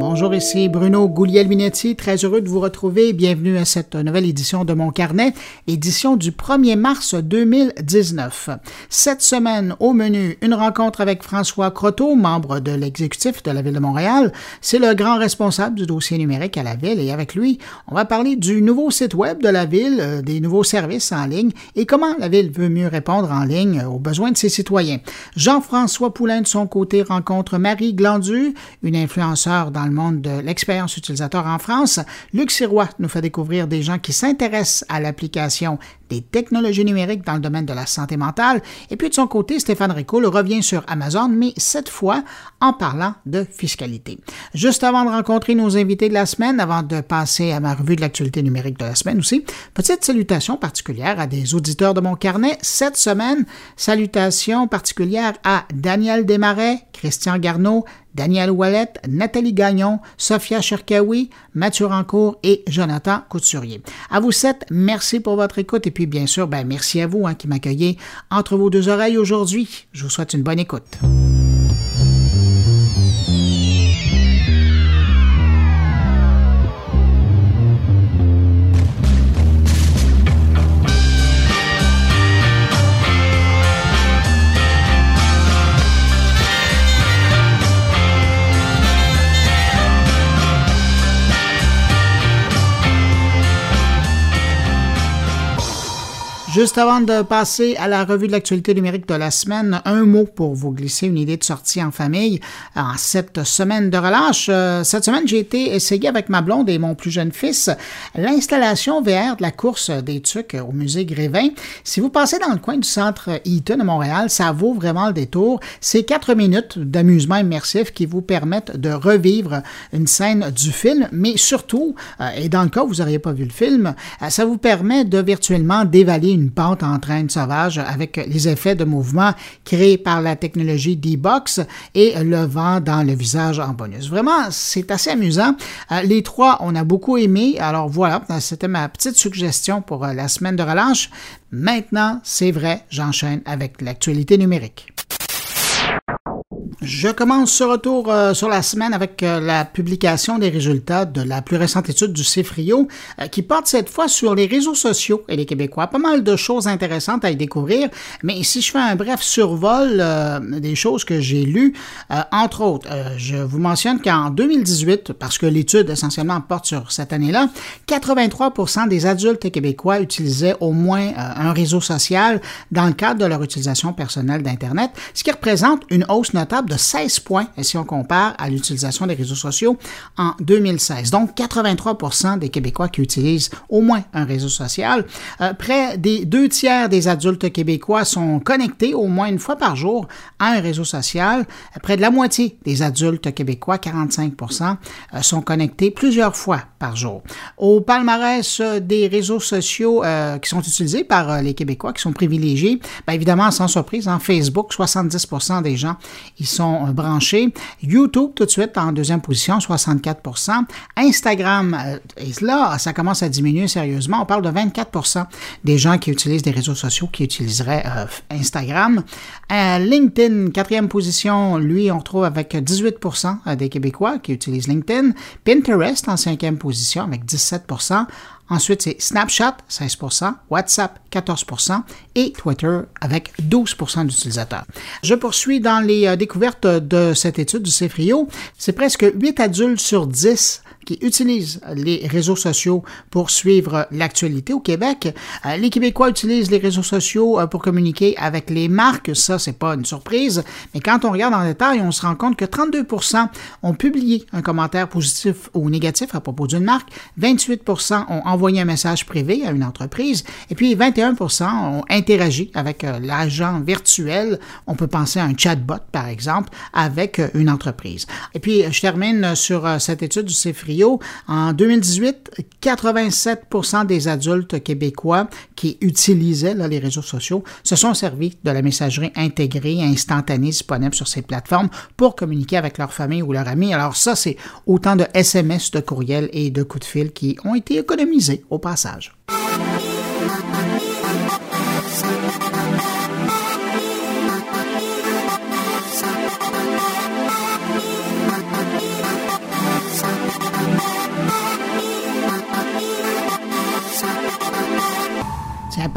Bonjour, ici Bruno Gouliel-Minetti, très heureux de vous retrouver. Bienvenue à cette nouvelle édition de mon carnet, édition du 1er mars 2019. Cette semaine, au menu, une rencontre avec François Croteau, membre de l'exécutif de la Ville de Montréal. C'est le grand responsable du dossier numérique à la Ville et avec lui, on va parler du nouveau site web de la Ville, euh, des nouveaux services en ligne et comment la Ville veut mieux répondre en ligne aux besoins de ses citoyens. Jean-François Poulain, de son côté, rencontre Marie Glandu, une influenceur dans le monde de l'expérience utilisateur en France. Luc Sirois nous fait découvrir des gens qui s'intéressent à l'application des technologies numériques dans le domaine de la santé mentale. Et puis de son côté, Stéphane Ricoul revient sur Amazon, mais cette fois en parlant de fiscalité. Juste avant de rencontrer nos invités de la semaine, avant de passer à ma revue de l'actualité numérique de la semaine aussi, petite salutation particulière à des auditeurs de mon carnet. Cette semaine, salutation particulière à Daniel Desmarais, Christian Garneau, Daniel Wallet, Nathalie Gagnon, Sophia Cherkaoui, Mathieu Rancourt et Jonathan Couturier. À vous sept, merci pour votre écoute et puis bien sûr, ben, merci à vous hein, qui m'accueillez entre vos deux oreilles aujourd'hui. Je vous souhaite une bonne écoute. Juste avant de passer à la revue de l'actualité numérique de la semaine, un mot pour vous glisser une idée de sortie en famille en cette semaine de relâche. Euh, cette semaine, j'ai été essayer avec ma blonde et mon plus jeune fils l'installation VR de la course des Tucs au musée Grévin. Si vous passez dans le coin du centre Eaton à Montréal, ça vaut vraiment le détour. C'est quatre minutes d'amusement immersif qui vous permettent de revivre une scène du film, mais surtout, euh, et dans le cas où vous n'auriez pas vu le film, euh, ça vous permet de virtuellement dévaler une pente en train sauvage avec les effets de mouvement créés par la technologie D-Box et le vent dans le visage en bonus. Vraiment, c'est assez amusant. Euh, les trois, on a beaucoup aimé. Alors voilà, c'était ma petite suggestion pour euh, la semaine de relâche. Maintenant, c'est vrai, j'enchaîne avec l'actualité numérique. Je commence ce retour euh, sur la semaine avec euh, la publication des résultats de la plus récente étude du CIFRIO euh, qui porte cette fois sur les réseaux sociaux et les Québécois. Pas mal de choses intéressantes à y découvrir, mais si je fais un bref survol des choses que j'ai lues, entre autres, je vous mentionne qu'en 2018, parce que l'étude essentiellement porte sur cette année-là, 83% des adultes québécois utilisaient au moins un réseau social dans le cadre de leur utilisation personnelle d'Internet, ce qui représente une hausse notable de 16 points si on compare à l'utilisation des réseaux sociaux en 2016. Donc 83% des Québécois qui utilisent au moins un réseau social. Euh, près des deux tiers des adultes québécois sont connectés au moins une fois par jour à un réseau social. Près de la moitié des adultes québécois, 45% euh, sont connectés plusieurs fois par jour. Au palmarès des réseaux sociaux euh, qui sont utilisés par les Québécois, qui sont privilégiés, bien évidemment, sans surprise, en Facebook, 70% des gens sont euh, branchés. YouTube, tout de suite, en deuxième position, 64 Instagram, euh, et là, ça commence à diminuer sérieusement. On parle de 24% des gens qui utilisent des réseaux sociaux qui utiliseraient euh, Instagram. LinkedIn, quatrième position, lui, on retrouve avec 18% des Québécois qui utilisent LinkedIn. Pinterest, en cinquième position, avec 17 Ensuite, c'est Snapchat, 16% WhatsApp, 14% et Twitter avec 12% d'utilisateurs. Je poursuis dans les euh, découvertes de cette étude du CFRIO. C'est presque 8 adultes sur 10 qui utilisent les réseaux sociaux pour suivre l'actualité au Québec. Euh, les Québécois utilisent les réseaux sociaux euh, pour communiquer avec les marques. Ça, c'est pas une surprise. Mais quand on regarde en détail, on se rend compte que 32% ont publié un commentaire positif ou négatif à propos d'une marque. 28% ont envoyé un message privé à une entreprise. Et puis 21% ont interagi avec euh, l'agent virtuel. On peut penser à un chatbot, par exemple, avec une entreprise. Et puis, je termine sur cette étude du CFRI en 2018, 87 des adultes québécois qui utilisaient les réseaux sociaux se sont servis de la messagerie intégrée instantanée disponible sur ces plateformes pour communiquer avec leur famille ou leurs amis. Alors ça, c'est autant de SMS, de courriels et de coups de fil qui ont été économisés au passage.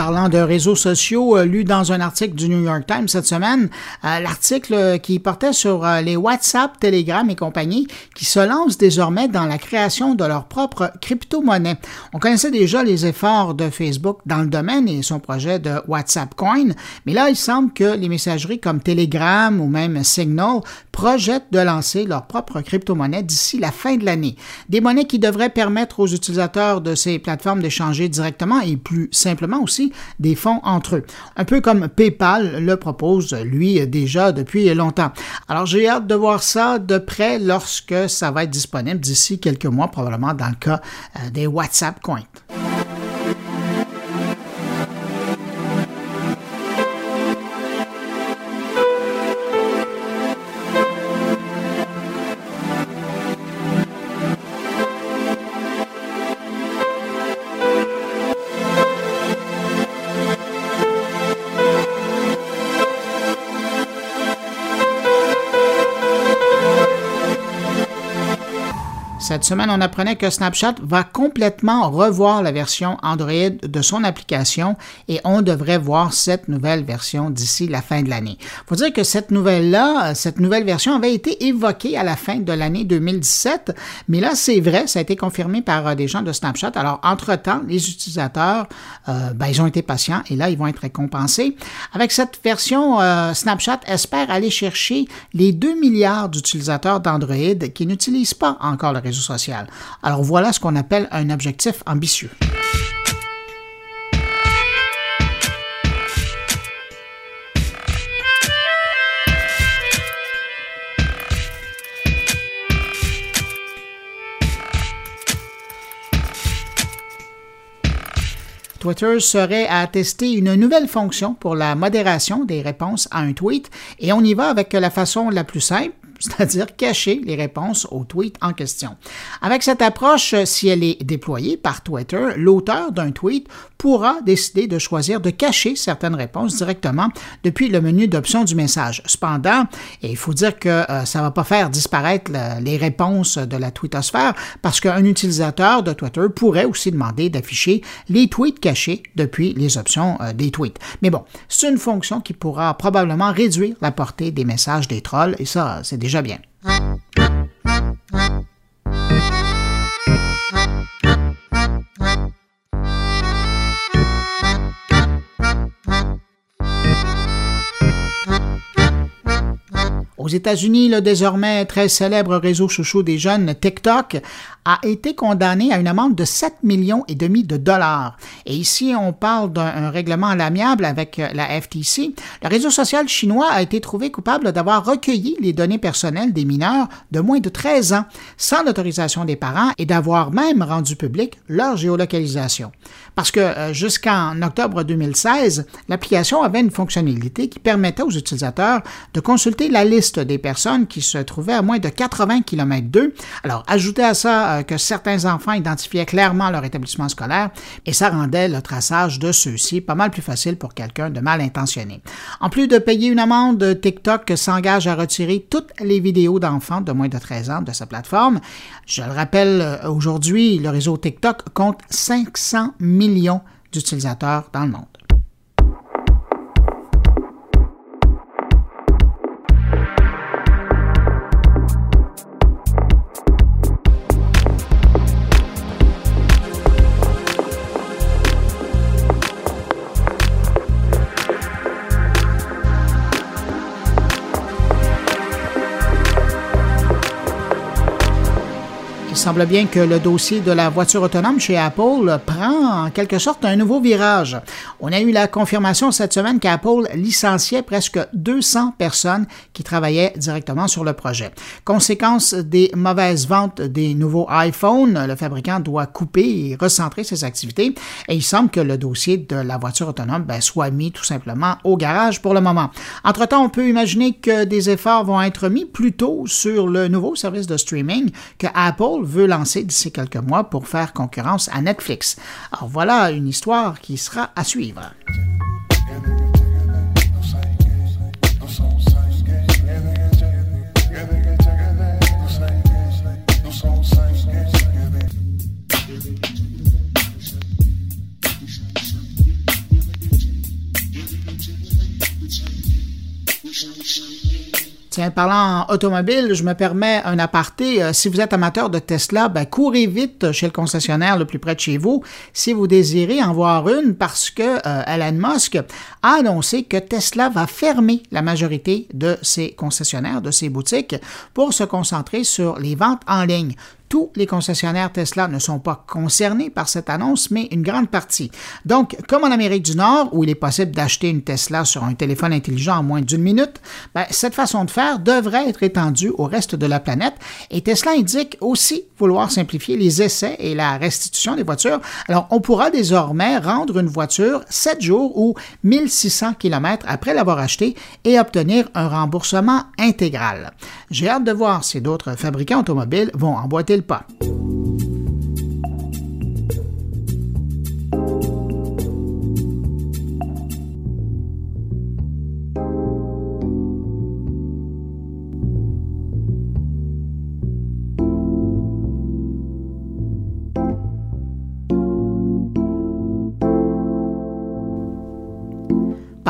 Parlant de réseaux sociaux, euh, lu dans un article du New York Times cette semaine, euh, l'article qui portait sur euh, les WhatsApp, Telegram et compagnie qui se lancent désormais dans la création de leur propre crypto-monnaie. On connaissait déjà les efforts de Facebook dans le domaine et son projet de WhatsApp Coin, mais là, il semble que les messageries comme Telegram ou même Signal projettent de lancer leur propre crypto-monnaie d'ici la fin de l'année. Des monnaies qui devraient permettre aux utilisateurs de ces plateformes d'échanger directement et plus simplement aussi des fonds entre eux. Un peu comme PayPal le propose, lui, déjà depuis longtemps. Alors j'ai hâte de voir ça de près lorsque ça va être disponible d'ici quelques mois, probablement dans le cas euh, des WhatsApp Coins. Cette semaine, on apprenait que Snapchat va complètement revoir la version Android de son application et on devrait voir cette nouvelle version d'ici la fin de l'année. Faut dire que cette nouvelle-là, cette nouvelle version avait été évoquée à la fin de l'année 2017, mais là, c'est vrai, ça a été confirmé par euh, des gens de Snapchat. Alors, entre-temps, les utilisateurs, euh, ben, ils ont été patients et là, ils vont être récompensés. Avec cette version, euh, Snapchat espère aller chercher les 2 milliards d'utilisateurs d'Android qui n'utilisent pas encore le réseau social. Alors voilà ce qu'on appelle un objectif ambitieux. Twitter serait à tester une nouvelle fonction pour la modération des réponses à un tweet et on y va avec la façon la plus simple c'est-à-dire cacher les réponses aux tweets en question. Avec cette approche, si elle est déployée par Twitter, l'auteur d'un tweet pourra décider de choisir de cacher certaines réponses directement depuis le menu d'options du message. Cependant, il faut dire que euh, ça ne va pas faire disparaître les réponses de la twittosphère parce qu'un utilisateur de Twitter pourrait aussi demander d'afficher les tweets cachés depuis les options euh, des tweets. Mais bon, c'est une fonction qui pourra probablement réduire la portée des messages des trolls et ça, c'est déjà bien. Aux États-Unis, le désormais très célèbre réseau chouchou des jeunes TikTok a été condamné à une amende de 7 millions et demi de dollars. Et ici, on parle d'un règlement à l'amiable avec la FTC. Le réseau social chinois a été trouvé coupable d'avoir recueilli les données personnelles des mineurs de moins de 13 ans sans l'autorisation des parents et d'avoir même rendu public leur géolocalisation. Parce que euh, jusqu'en octobre 2016, l'application avait une fonctionnalité qui permettait aux utilisateurs de consulter la liste des personnes qui se trouvaient à moins de 80 km d'eux. Alors, ajoutez à ça euh, que certains enfants identifiaient clairement leur établissement scolaire et ça rendait le traçage de ceux-ci pas mal plus facile pour quelqu'un de mal intentionné. En plus de payer une amende, TikTok s'engage à retirer toutes les vidéos d'enfants de moins de 13 ans de sa plateforme. Je le rappelle, euh, aujourd'hui, le réseau TikTok compte 500 millions d'utilisateurs dans le monde. Semble bien que le dossier de la voiture autonome chez Apple prend en quelque sorte un nouveau virage. On a eu la confirmation cette semaine qu'Apple licenciait presque 200 personnes qui travaillaient directement sur le projet. Conséquence des mauvaises ventes des nouveaux iPhones, le fabricant doit couper et recentrer ses activités et il semble que le dossier de la voiture autonome ben, soit mis tout simplement au garage pour le moment. Entre-temps, on peut imaginer que des efforts vont être mis plutôt sur le nouveau service de streaming que Apple veut lancer d'ici quelques mois pour faire concurrence à Netflix. Alors voilà une histoire qui sera à suivre. Tiens, parlant automobile, je me permets un aparté. Euh, si vous êtes amateur de Tesla, ben, courez vite chez le concessionnaire le plus près de chez vous si vous désirez en voir une parce que euh, Elon Musk a annoncé que Tesla va fermer la majorité de ses concessionnaires, de ses boutiques, pour se concentrer sur les ventes en ligne tous les concessionnaires Tesla ne sont pas concernés par cette annonce, mais une grande partie. Donc, comme en Amérique du Nord, où il est possible d'acheter une Tesla sur un téléphone intelligent en moins d'une minute, ben, cette façon de faire devrait être étendue au reste de la planète. Et Tesla indique aussi vouloir simplifier les essais et la restitution des voitures. Alors, on pourra désormais rendre une voiture 7 jours ou 1600 km après l'avoir achetée et obtenir un remboursement intégral. J'ai hâte de voir si d'autres fabricants automobiles vont emboîter le pas.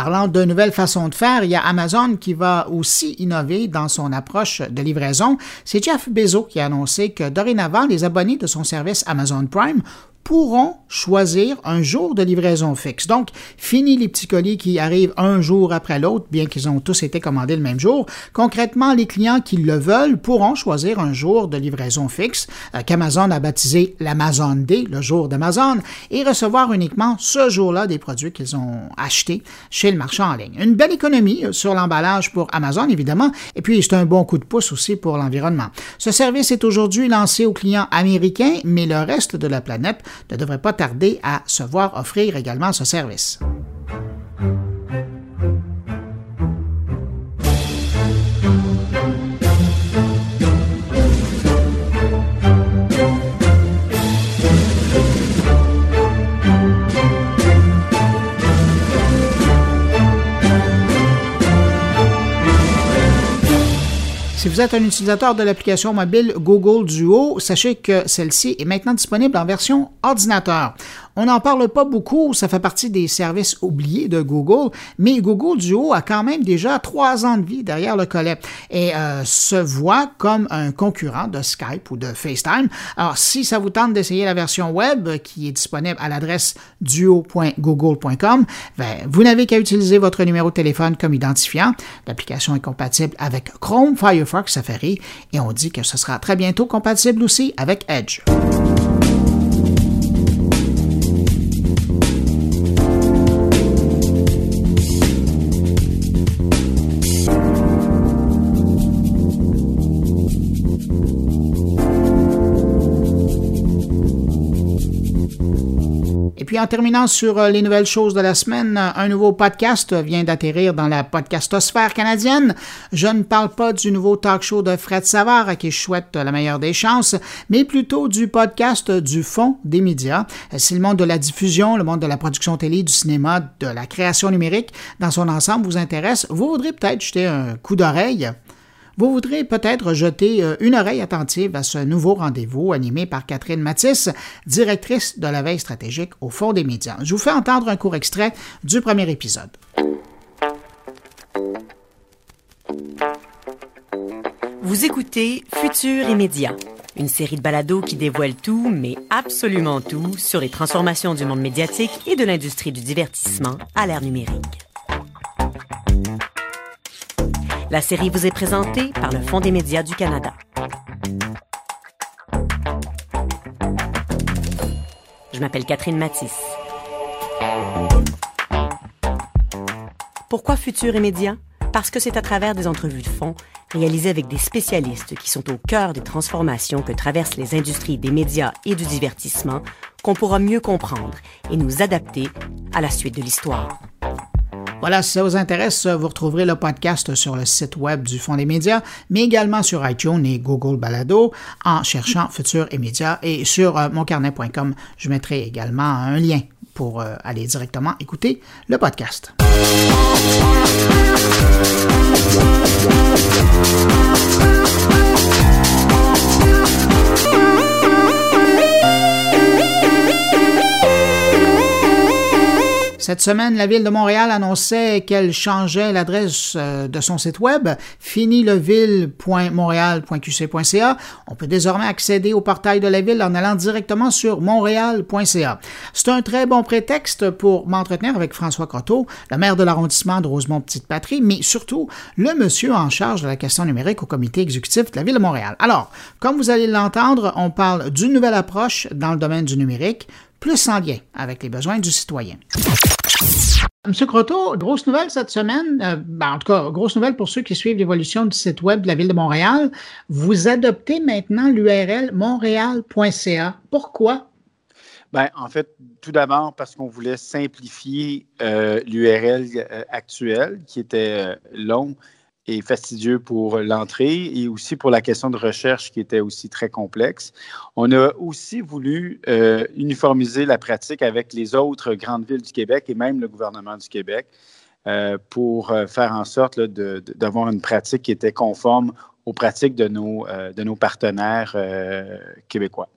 Parlant de nouvelles façons de faire, il y a Amazon qui va aussi innover dans son approche de livraison. C'est Jeff Bezos qui a annoncé que dorénavant, les abonnés de son service Amazon Prime pourront choisir un jour de livraison fixe. Donc, fini les petits colis qui arrivent un jour après l'autre, bien qu'ils ont tous été commandés le même jour. Concrètement, les clients qui le veulent pourront choisir un jour de livraison fixe euh, qu'Amazon a baptisé l'Amazon Day, le jour d'Amazon, et recevoir uniquement ce jour-là des produits qu'ils ont achetés chez le marchand en ligne. Une belle économie euh, sur l'emballage pour Amazon, évidemment, et puis c'est un bon coup de pouce aussi pour l'environnement. Ce service est aujourd'hui lancé aux clients américains, mais le reste de la planète ne devrait pas tarder à se voir offrir également ce service. Vous êtes un utilisateur de l'application mobile Google Duo, sachez que celle-ci est maintenant disponible en version ordinateur. On n'en parle pas beaucoup, ça fait partie des services oubliés de Google, mais Google Duo a quand même déjà trois ans de vie derrière le collet et euh, se voit comme un concurrent de Skype ou de FaceTime. Alors, si ça vous tente d'essayer la version web qui est disponible à l'adresse duo.google.com, ben, vous n'avez qu'à utiliser votre numéro de téléphone comme identifiant. L'application est compatible avec Chrome, Firefox, Safari et on dit que ce sera très bientôt compatible aussi avec Edge. Puis en terminant sur euh, les nouvelles choses de la semaine, un nouveau podcast vient d'atterrir dans la podcastosphère canadienne. Je ne parle pas du nouveau talk show de Fred Savard à qui je souhaite la meilleure des chances, mais plutôt du podcast du fond des médias. Si le monde de la diffusion, le monde de la production télé, du cinéma, de la création numérique dans son ensemble vous intéresse, vous voudrez peut-être jeter un coup d'oreille vous voudrez peut-être jeter euh, une oreille attentive à ce nouveau rendez-vous animé par Catherine Matisse, directrice de la veille stratégique au Fond des médias. Je vous fais entendre un court extrait du premier épisode. Vous écoutez Futur Immédiat, une série de balados qui dévoile tout, mais absolument tout, sur les transformations du monde médiatique et de l'industrie du divertissement à l'ère numérique. La série vous est présentée par le Fonds des médias du Canada. Je m'appelle Catherine Matisse. Pourquoi Futur et Médias? Parce que c'est à travers des entrevues de fond réalisées avec des spécialistes qui sont au cœur des transformations que traversent les industries des médias et du divertissement qu'on pourra mieux comprendre et nous adapter à la suite de l'histoire. Voilà, si ça vous intéresse, vous retrouverez le podcast sur le site web du Fonds des médias, mais également sur iTunes et Google Balado en cherchant Futur et médias. Et sur euh, moncarnet.com, je mettrai également un lien pour euh, aller directement écouter le podcast. Cette semaine, la Ville de Montréal annonçait qu'elle changeait l'adresse euh, de son site web, finileville.montréal.qc.ca. On peut désormais accéder au portail de la ville en allant directement sur montréal.ca. C'est un très bon prétexte pour m'entretenir avec François Croteau, le maire de l'arrondissement de Rosemont-Petite-Patrie, mais surtout le monsieur en charge de la question numérique au comité exécutif de la Ville de Montréal. Alors, comme vous allez l'entendre, on parle d'une nouvelle approche dans le domaine du numérique, plus en lien avec les besoins du citoyen. Monsieur Croteau, grosse nouvelle cette semaine, euh, ben, en tout cas, grosse nouvelle pour ceux qui suivent l'évolution du site web de la Ville de Montréal. Vous adoptez maintenant l'URL montréal.ca. Pourquoi? Ben, en fait, tout d'abord parce qu'on voulait simplifier euh, l'URL euh, actuelle qui était long et fastidieux pour l'entrée et aussi pour la question de recherche qui était aussi très complexe. On a aussi voulu euh, uniformiser la pratique avec les autres grandes villes du Québec et même le gouvernement du Québec euh, pour euh, faire en sorte d'avoir une pratique qui était conforme aux pratiques de nos, de nos partenaires québécois.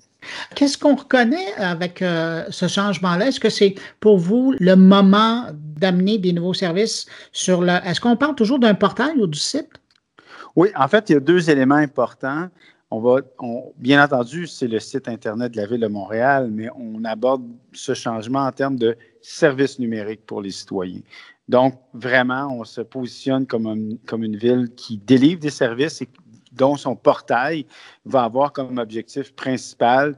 Qu'est-ce qu'on reconnaît avec ce changement-là? Est-ce que c'est pour vous le moment d'amener des nouveaux services sur le. Est-ce qu'on parle toujours d'un portail ou du site? Oui, en fait, il y a deux éléments importants. On va, bien entendu, c'est le site Internet de la Ville de Montréal, mais on aborde ce changement en termes de services numériques pour les citoyens. Donc, vraiment, on se positionne comme, comme une ville qui délivre des services et dont son portail va avoir comme objectif principal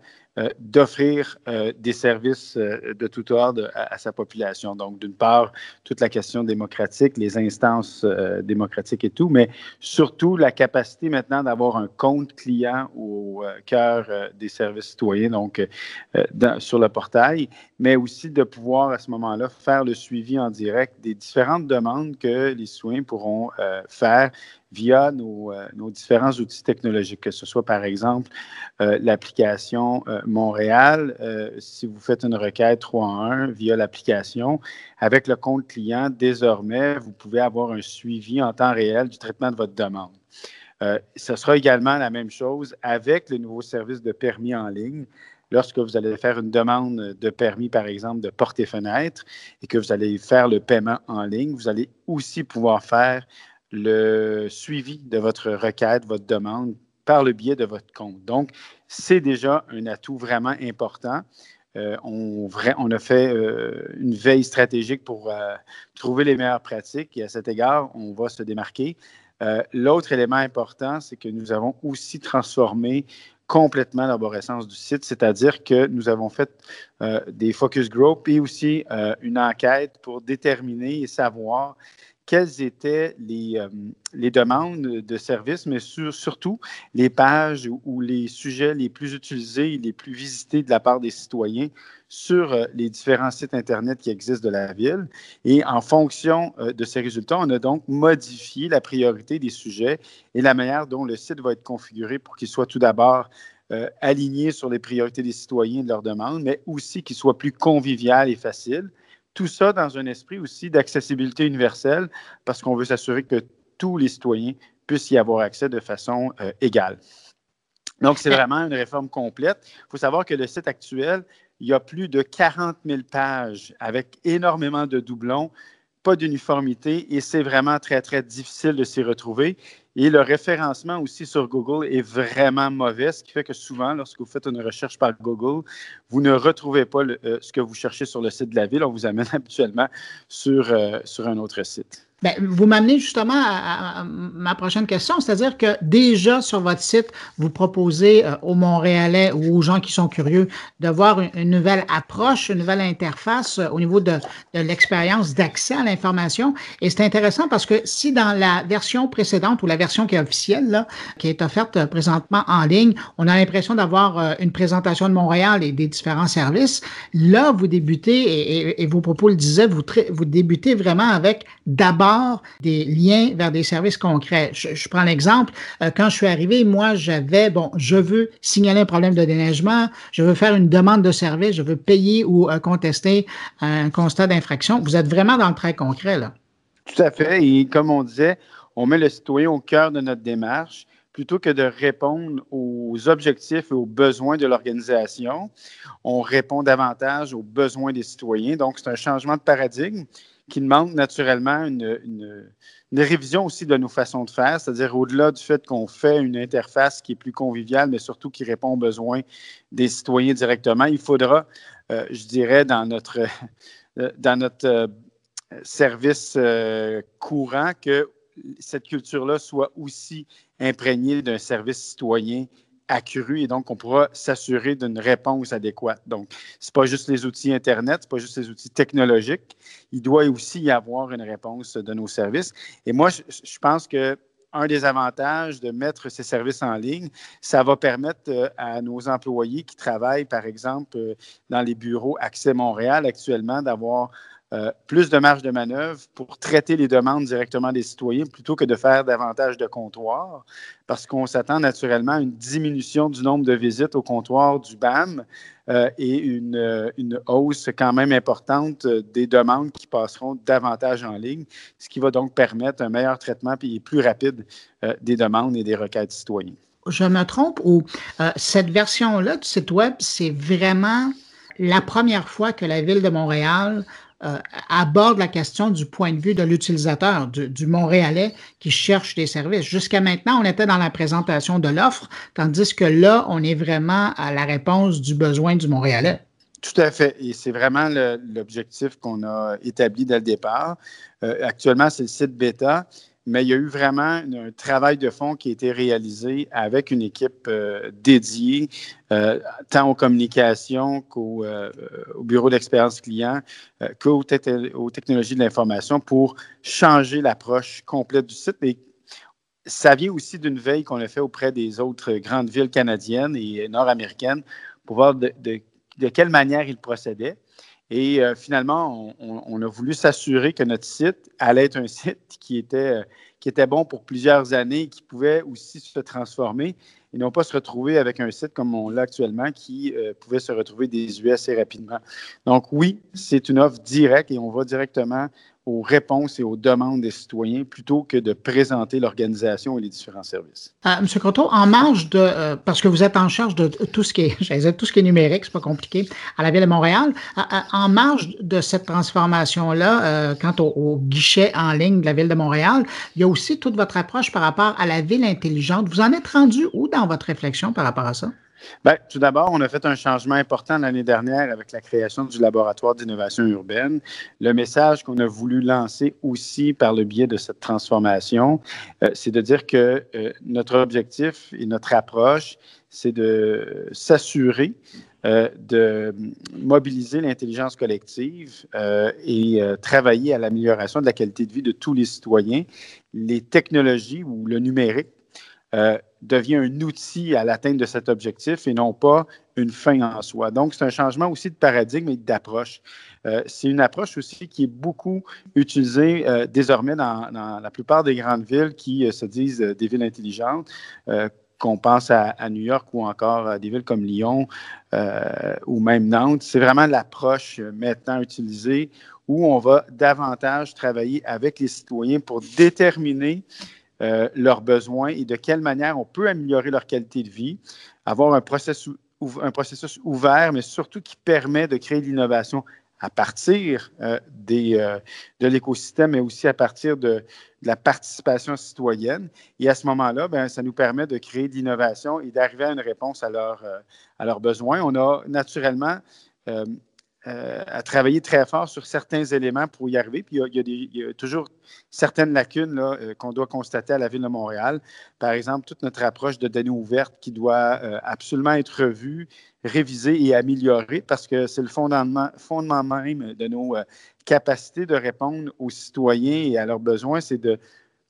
d'offrir euh, des services euh, de tout ordre à, sa population. Donc, d'une part, toute la question démocratique, les instances démocratiques et tout, mais surtout la capacité maintenant d'avoir un compte client au cœur des services citoyens, donc sur le portail, mais aussi de pouvoir à ce moment-là faire le suivi en direct des différentes demandes que les citoyens pourront faire via euh, nos, différents outils technologiques, que ce soit par exemple euh, l'application euh, Montréal. si vous faites une requête 3 en 1 via l'application, avec le compte client, désormais, vous pouvez avoir un suivi en temps réel du traitement de votre demande. ce sera également la même chose avec le nouveau service de permis en ligne lorsque vous allez faire une demande de permis, par exemple, de porter fenêtre et que vous allez faire le paiement en ligne, vous allez aussi pouvoir faire le suivi de votre requête, votre demande par le biais de votre compte. Donc, c'est déjà un atout vraiment important. Euh, on, a fait euh, une veille stratégique pour euh, trouver les meilleures pratiques et à cet égard, on va se démarquer. L'autre élément important, c'est que nous avons aussi transformé complètement l'arborescence du site, c'est-à-dire que nous avons fait des focus group et aussi une enquête pour déterminer et savoir quelles étaient les, euh, les demandes de services, mais surtout les pages ou, les sujets les plus utilisés les plus visités de la part des citoyens sur euh, les différents sites Internet qui existent de la ville. Et en fonction euh, de ces résultats, on a donc modifié la priorité des sujets et la manière dont le site va être configuré pour qu'il soit tout d'abord aligné sur les priorités des citoyens et de leurs demandes, mais aussi qu'il soit plus convivial et facile. Tout ça dans un esprit aussi d'accessibilité universelle, parce qu'on veut s'assurer que tous les citoyens puissent y avoir accès de façon euh, égale. Donc, c'est vraiment une réforme complète. Il faut savoir que le site actuel, il y a plus de 40 000 pages avec énormément de doublons, pas d'uniformité et c'est vraiment très, très difficile de s'y retrouver. Et le référencement aussi sur Google est vraiment mauvais, ce qui fait que souvent, lorsque vous faites une recherche par Google, vous ne retrouvez pas euh, ce que vous cherchez sur le site de la ville. On vous amène habituellement euh, sur un autre site. Bien, vous m'amenez justement à, ma prochaine question, c'est-à-dire que déjà sur votre site, vous proposez euh, aux Montréalais ou aux gens qui sont curieux de voir une, nouvelle approche, une nouvelle interface au niveau de, l'expérience d'accès à l'information. Et c'est intéressant parce que si dans la version précédente ou la version qui est officielle, là, qui est offerte euh, présentement en ligne, on a l'impression d'avoir euh, une présentation de Montréal et des différents services. Là, vous débutez, et, vos propos le disaient, vous, vous débutez vraiment avec d'abord des liens vers des services concrets. Je, prends l'exemple, euh, quand je suis arrivé, moi, j'avais, bon, je veux signaler un problème de déneigement, je veux faire une demande de service, je veux payer ou contester un constat d'infraction. Vous êtes vraiment dans le très concret, là. Tout à fait. Et comme on disait, on met le citoyen au cœur de notre démarche. plutôt que de répondre aux objectifs et aux besoins de l'organisation, on répond davantage aux besoins des citoyens. Donc, c'est un changement de paradigme qui demande naturellement une, révision aussi de nos façons de faire, c'est-à-dire au-delà du fait qu'on fait une interface qui est plus conviviale, mais surtout qui répond aux besoins des citoyens directement, il faudra, euh, je dirais, dans notre, dans notre euh, service euh, courant, que cette culture-là soit aussi imprégnée d'un service citoyen accru et donc on pourra s'assurer d'une réponse adéquate. Donc, ce n'est pas juste les outils Internet, ce n'est pas juste les outils technologiques. Il doit aussi y avoir une réponse de nos services. Et moi, je, je pense que un des avantages de mettre ces services en ligne, ça va permettre euh, à nos employés qui travaillent, par exemple, euh, dans les bureaux Accès Montréal actuellement, d'avoir euh, plus de marge de manœuvre pour traiter les demandes directement des citoyens plutôt que de faire davantage de comptoirs, parce qu'on s'attend naturellement à une diminution du nombre de visites au comptoir du BAM euh, et une, euh, une, hausse quand même importante des demandes qui passeront davantage en ligne, ce qui va donc permettre un meilleur traitement et plus rapide des demandes et des requêtes citoyennes. Je me trompe ou cette version-là du site Web, c'est vraiment la première fois que la Ville de Montréal euh, aborde la question du point de vue de l'utilisateur, du, Montréalais qui cherche des services. Jusqu'à maintenant, on était dans la présentation de l'offre, tandis que là, on est vraiment à la réponse du besoin du Montréalais. Tout à fait. Et c'est vraiment l'objectif qu'on a établi dès le départ. Euh, actuellement, c'est le site bêta mais il y a eu vraiment un travail de fond qui a été réalisé avec une équipe euh, dédiée, euh, tant aux communications qu'au euh, bureau d'expérience client, qu'aux technologies de l'information pour changer l'approche complète du site. Et ça vient aussi d'une veille qu'on a fait auprès des autres grandes villes canadiennes et nord-américaines pour voir de, quelle manière ils procédaient. Et finalement, on, a voulu s'assurer que notre site allait être un site qui était, qui était bon pour plusieurs années, qui pouvait aussi se transformer et non pas se retrouver avec un site comme on l'a actuellement qui pouvait se retrouver des US assez rapidement. Donc oui, c'est une offre directe et on va directement aux réponses et aux demandes des citoyens plutôt que de présenter l'organisation et les différents services. Euh, M. Croteau, en marge de, euh, parce que vous êtes en charge de tout ce qui est, tout ce qui est numérique, c'est pas compliqué, à la Ville de Montréal, euh, en marge de cette transformation-là, quant au, au, guichet en ligne de la Ville de Montréal, il y a aussi toute votre approche par rapport à la ville intelligente. Vous en êtes rendu où dans votre réflexion par rapport à ça? Bien, tout d'abord, on a fait un changement important l'année dernière avec la création du laboratoire d'innovation urbaine. Le message qu'on a voulu lancer aussi par le biais de cette transformation, euh, c'est de dire que euh, notre objectif et notre approche, c'est de s'assurer euh, de mobiliser l'intelligence collective et travailler à l'amélioration de la qualité de vie de tous les citoyens. Les technologies ou le numérique euh, devient un outil à l'atteinte de cet objectif et non pas une fin en soi. Donc, c'est un changement aussi de paradigme et d'approche. Euh, c'est une approche aussi qui est beaucoup utilisée euh, désormais dans, la plupart des grandes villes qui se disent des villes intelligentes qu'on pense à, New York ou encore à des villes comme Lyon ou même Nantes. C'est vraiment l'approche maintenant utilisée où on va davantage travailler avec les citoyens pour déterminer euh, leurs besoins et de quelle manière on peut améliorer leur qualité de vie, avoir un processus, un processus ouvert, mais surtout qui permet de créer de l'innovation à partir euh, des, euh, de l'écosystème, mais aussi à partir de, la participation citoyenne. Et à ce moment-là, ben, ça nous permet de créer de l'innovation et d'arriver à une réponse à, leur, à leurs besoins. On a naturellement euh, à travailler très fort sur certains éléments pour y arriver. Puis il y a, toujours certaines lacunes euh, qu'on doit constater à la Ville de Montréal. Par exemple, toute notre approche de données ouvertes qui doit euh, absolument être revue, révisée et améliorée parce que c'est le fondement, fondement même de nos capacités de répondre aux citoyens et à leurs besoins, c'est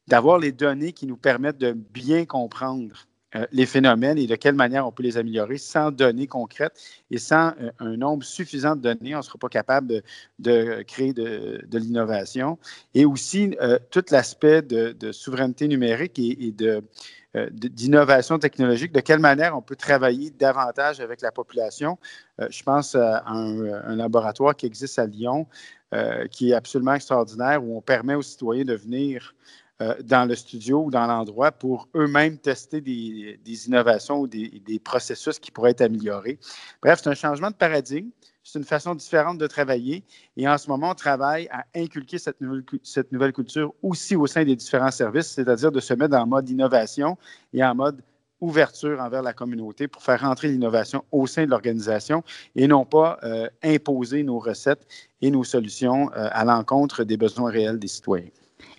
d'avoir les données qui nous permettent de bien comprendre euh, les phénomènes et de quelle manière on peut les améliorer sans données concrètes et sans euh, un nombre suffisant de données, on ne sera pas capable de, créer de, l'innovation. Et aussi, euh, tout l'aspect de, souveraineté numérique et, d'innovation technologique, de quelle manière on peut travailler davantage avec la population. je pense à un, laboratoire qui existe à Lyon, qui est absolument extraordinaire, où on permet aux citoyens de venir dans le studio ou dans l'endroit pour eux-mêmes tester des, innovations ou des, des, processus qui pourraient être améliorés. Bref, c'est un changement de paradigme. C'est une façon différente de travailler. Et en ce moment, on travaille à inculquer cette nouvelle, cette nouvelle culture aussi au sein des différents services, c'est-à-dire de se mettre en mode innovation et en mode ouverture envers la communauté pour faire rentrer l'innovation au sein de l'organisation et non pas euh, imposer nos recettes et nos solutions euh, à l'encontre des besoins réels des citoyens.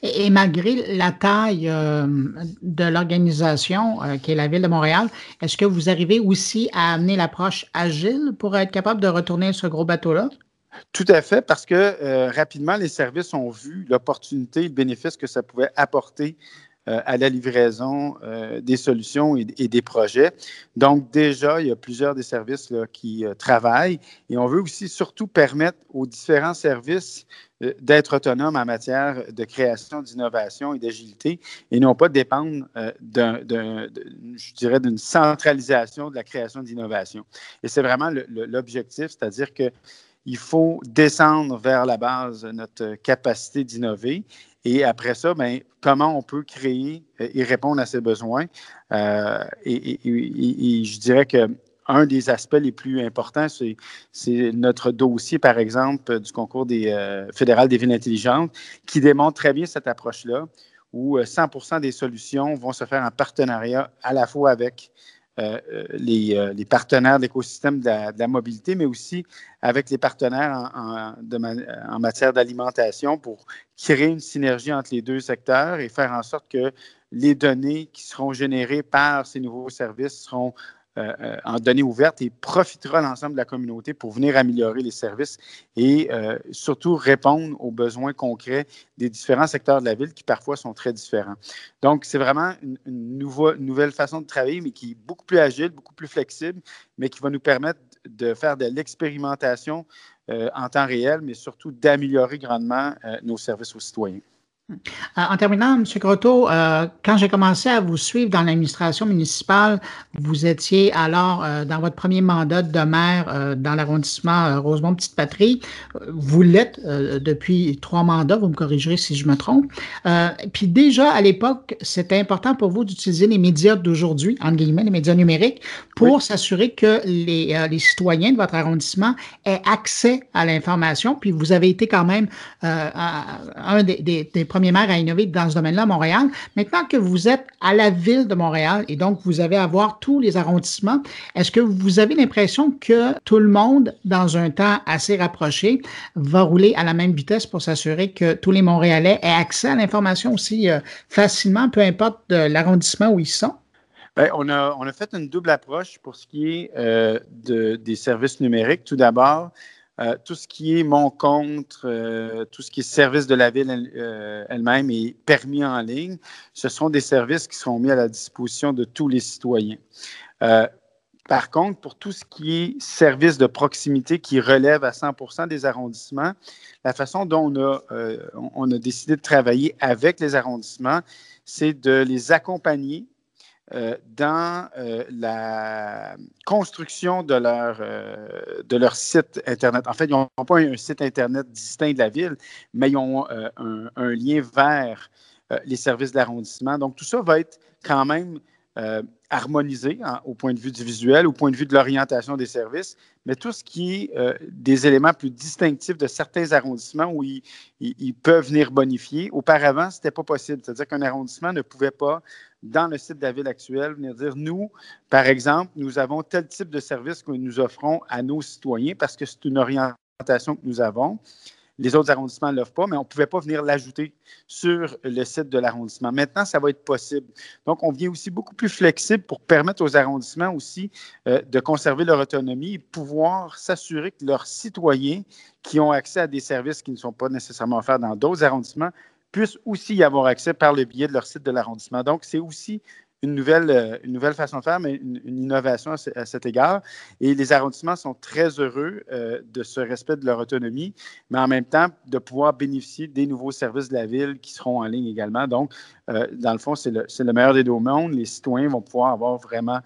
Et, malgré la taille euh, de l'organisation euh, qui est la Ville de Montréal, est-ce que vous arrivez aussi à amener l'approche agile pour être capable de retourner ce gros bateau-là? Tout à fait, parce que euh, rapidement, les services ont vu l'opportunité, le bénéfice que ça pouvait apporter à la livraison des solutions et, des projets. Donc, déjà, il y a plusieurs des services qui travaillent et on veut aussi surtout permettre aux différents services d'être autonomes en matière de création, d'innovation et d'agilité et non pas dépendre d'un, je dirais, d'une centralisation de la création d'innovation. Et c'est vraiment l'objectif, c'est-à-dire que il faut descendre vers la base notre capacité d'innover et après ça, bien, comment on peut créer et répondre à ces besoins. Euh, et, je dirais que un des aspects les plus importants, c'est notre dossier, par exemple, du concours des, euh, fédéral des villes intelligentes, qui démontre très bien cette approche-là, où 100% euh, des solutions vont se faire en partenariat à la fois avec euh, les, partenaires de l'écosystème de, la mobilité, mais aussi avec les partenaires en, matière d'alimentation pour créer une synergie entre les deux secteurs et faire en sorte que les données qui seront générées par ces nouveaux services seront euh, euh, en données ouvertes et profitera l'ensemble de la communauté pour venir améliorer les services et euh, surtout répondre aux besoins concrets des différents secteurs de la ville qui parfois sont très différents. Donc, c'est vraiment une, nouvelle façon de travailler, mais qui est beaucoup plus agile, beaucoup plus flexible, mais qui va nous permettre de faire de l'expérimentation en temps réel, mais surtout d'améliorer grandement nos services aux citoyens. Euh, en terminant, M. Grotto, euh, quand j'ai commencé à vous suivre dans l'administration municipale, vous étiez alors euh, dans votre premier mandat de maire dans l'arrondissement Rosemont-Petite-Patrie. Vous l'êtes depuis trois mandats, vous me corrigerez si je me trompe. puis déjà, à l'époque, c'était important pour vous d'utiliser les médias d'aujourd'hui, entre guillemets, les médias numériques, pour s'assurer que les, les, citoyens de votre arrondissement aient accès à l'information. Puis vous avez été quand même un des, des, des premiers maire à innover dans ce domaine-là à Montréal. Maintenant que vous êtes à la ville de Montréal et donc vous avez à voir tous les arrondissements, est-ce que vous avez l'impression que tout le monde, dans un temps assez rapproché, va rouler à la même vitesse pour s'assurer que tous les Montréalais aient accès à l'information aussi euh, facilement, peu importe l'arrondissement où ils sont? Bien, on, a, on a fait une double approche pour ce qui est euh, de, des services numériques. Tout d'abord, euh, tout ce qui est mon compte, euh, tout ce qui est service de la ville euh, elle-même et permis en ligne, ce sont des services qui sont mis à la disposition de tous les citoyens. par contre, pour tout ce qui est service de proximité qui relève à 100% des arrondissements, la façon dont on a, on a décidé de travailler avec les arrondissements, c'est de les accompagner euh, dans euh, la construction de leur, euh, de leur site Internet. En fait, ils n'ont pas un, site Internet distinct de la ville, mais ils ont un, lien vers les services d'arrondissement. Donc, tout ça va être quand même harmonisé hein, au point de vue du visuel, au point de vue de l'orientation des services, mais tout ce qui est des éléments plus distinctifs de certains arrondissements où ils, ils peuvent venir bonifier. Auparavant, ce n'était pas possible. C'est-à-dire qu'un arrondissement ne pouvait pas dans le site de la ville actuelle, venir dire, nous, par exemple, nous avons tel type de service que nous offrons à nos citoyens parce que c'est une orientation que nous avons. Les autres arrondissements ne l'offrent pas, mais on ne pouvait pas venir l'ajouter sur le site de l'arrondissement. Maintenant, ça va être possible. Donc, on vient aussi beaucoup plus flexible pour permettre aux arrondissements aussi euh, de conserver leur autonomie et pouvoir s'assurer que leurs citoyens qui ont accès à des services qui ne sont pas nécessairement offerts dans d'autres arrondissements puissent aussi y avoir accès par le biais de leur site de l'arrondissement. Donc, c'est aussi une nouvelle, euh, une nouvelle façon de faire, mais une, innovation à, cet égard. Et les arrondissements sont très heureux euh, de ce respect de leur autonomie, mais en même temps de pouvoir bénéficier des nouveaux services de la ville qui seront en ligne également. Donc, euh, dans le fond, c'est le, le, meilleur des deux mondes. Les citoyens vont pouvoir avoir vraiment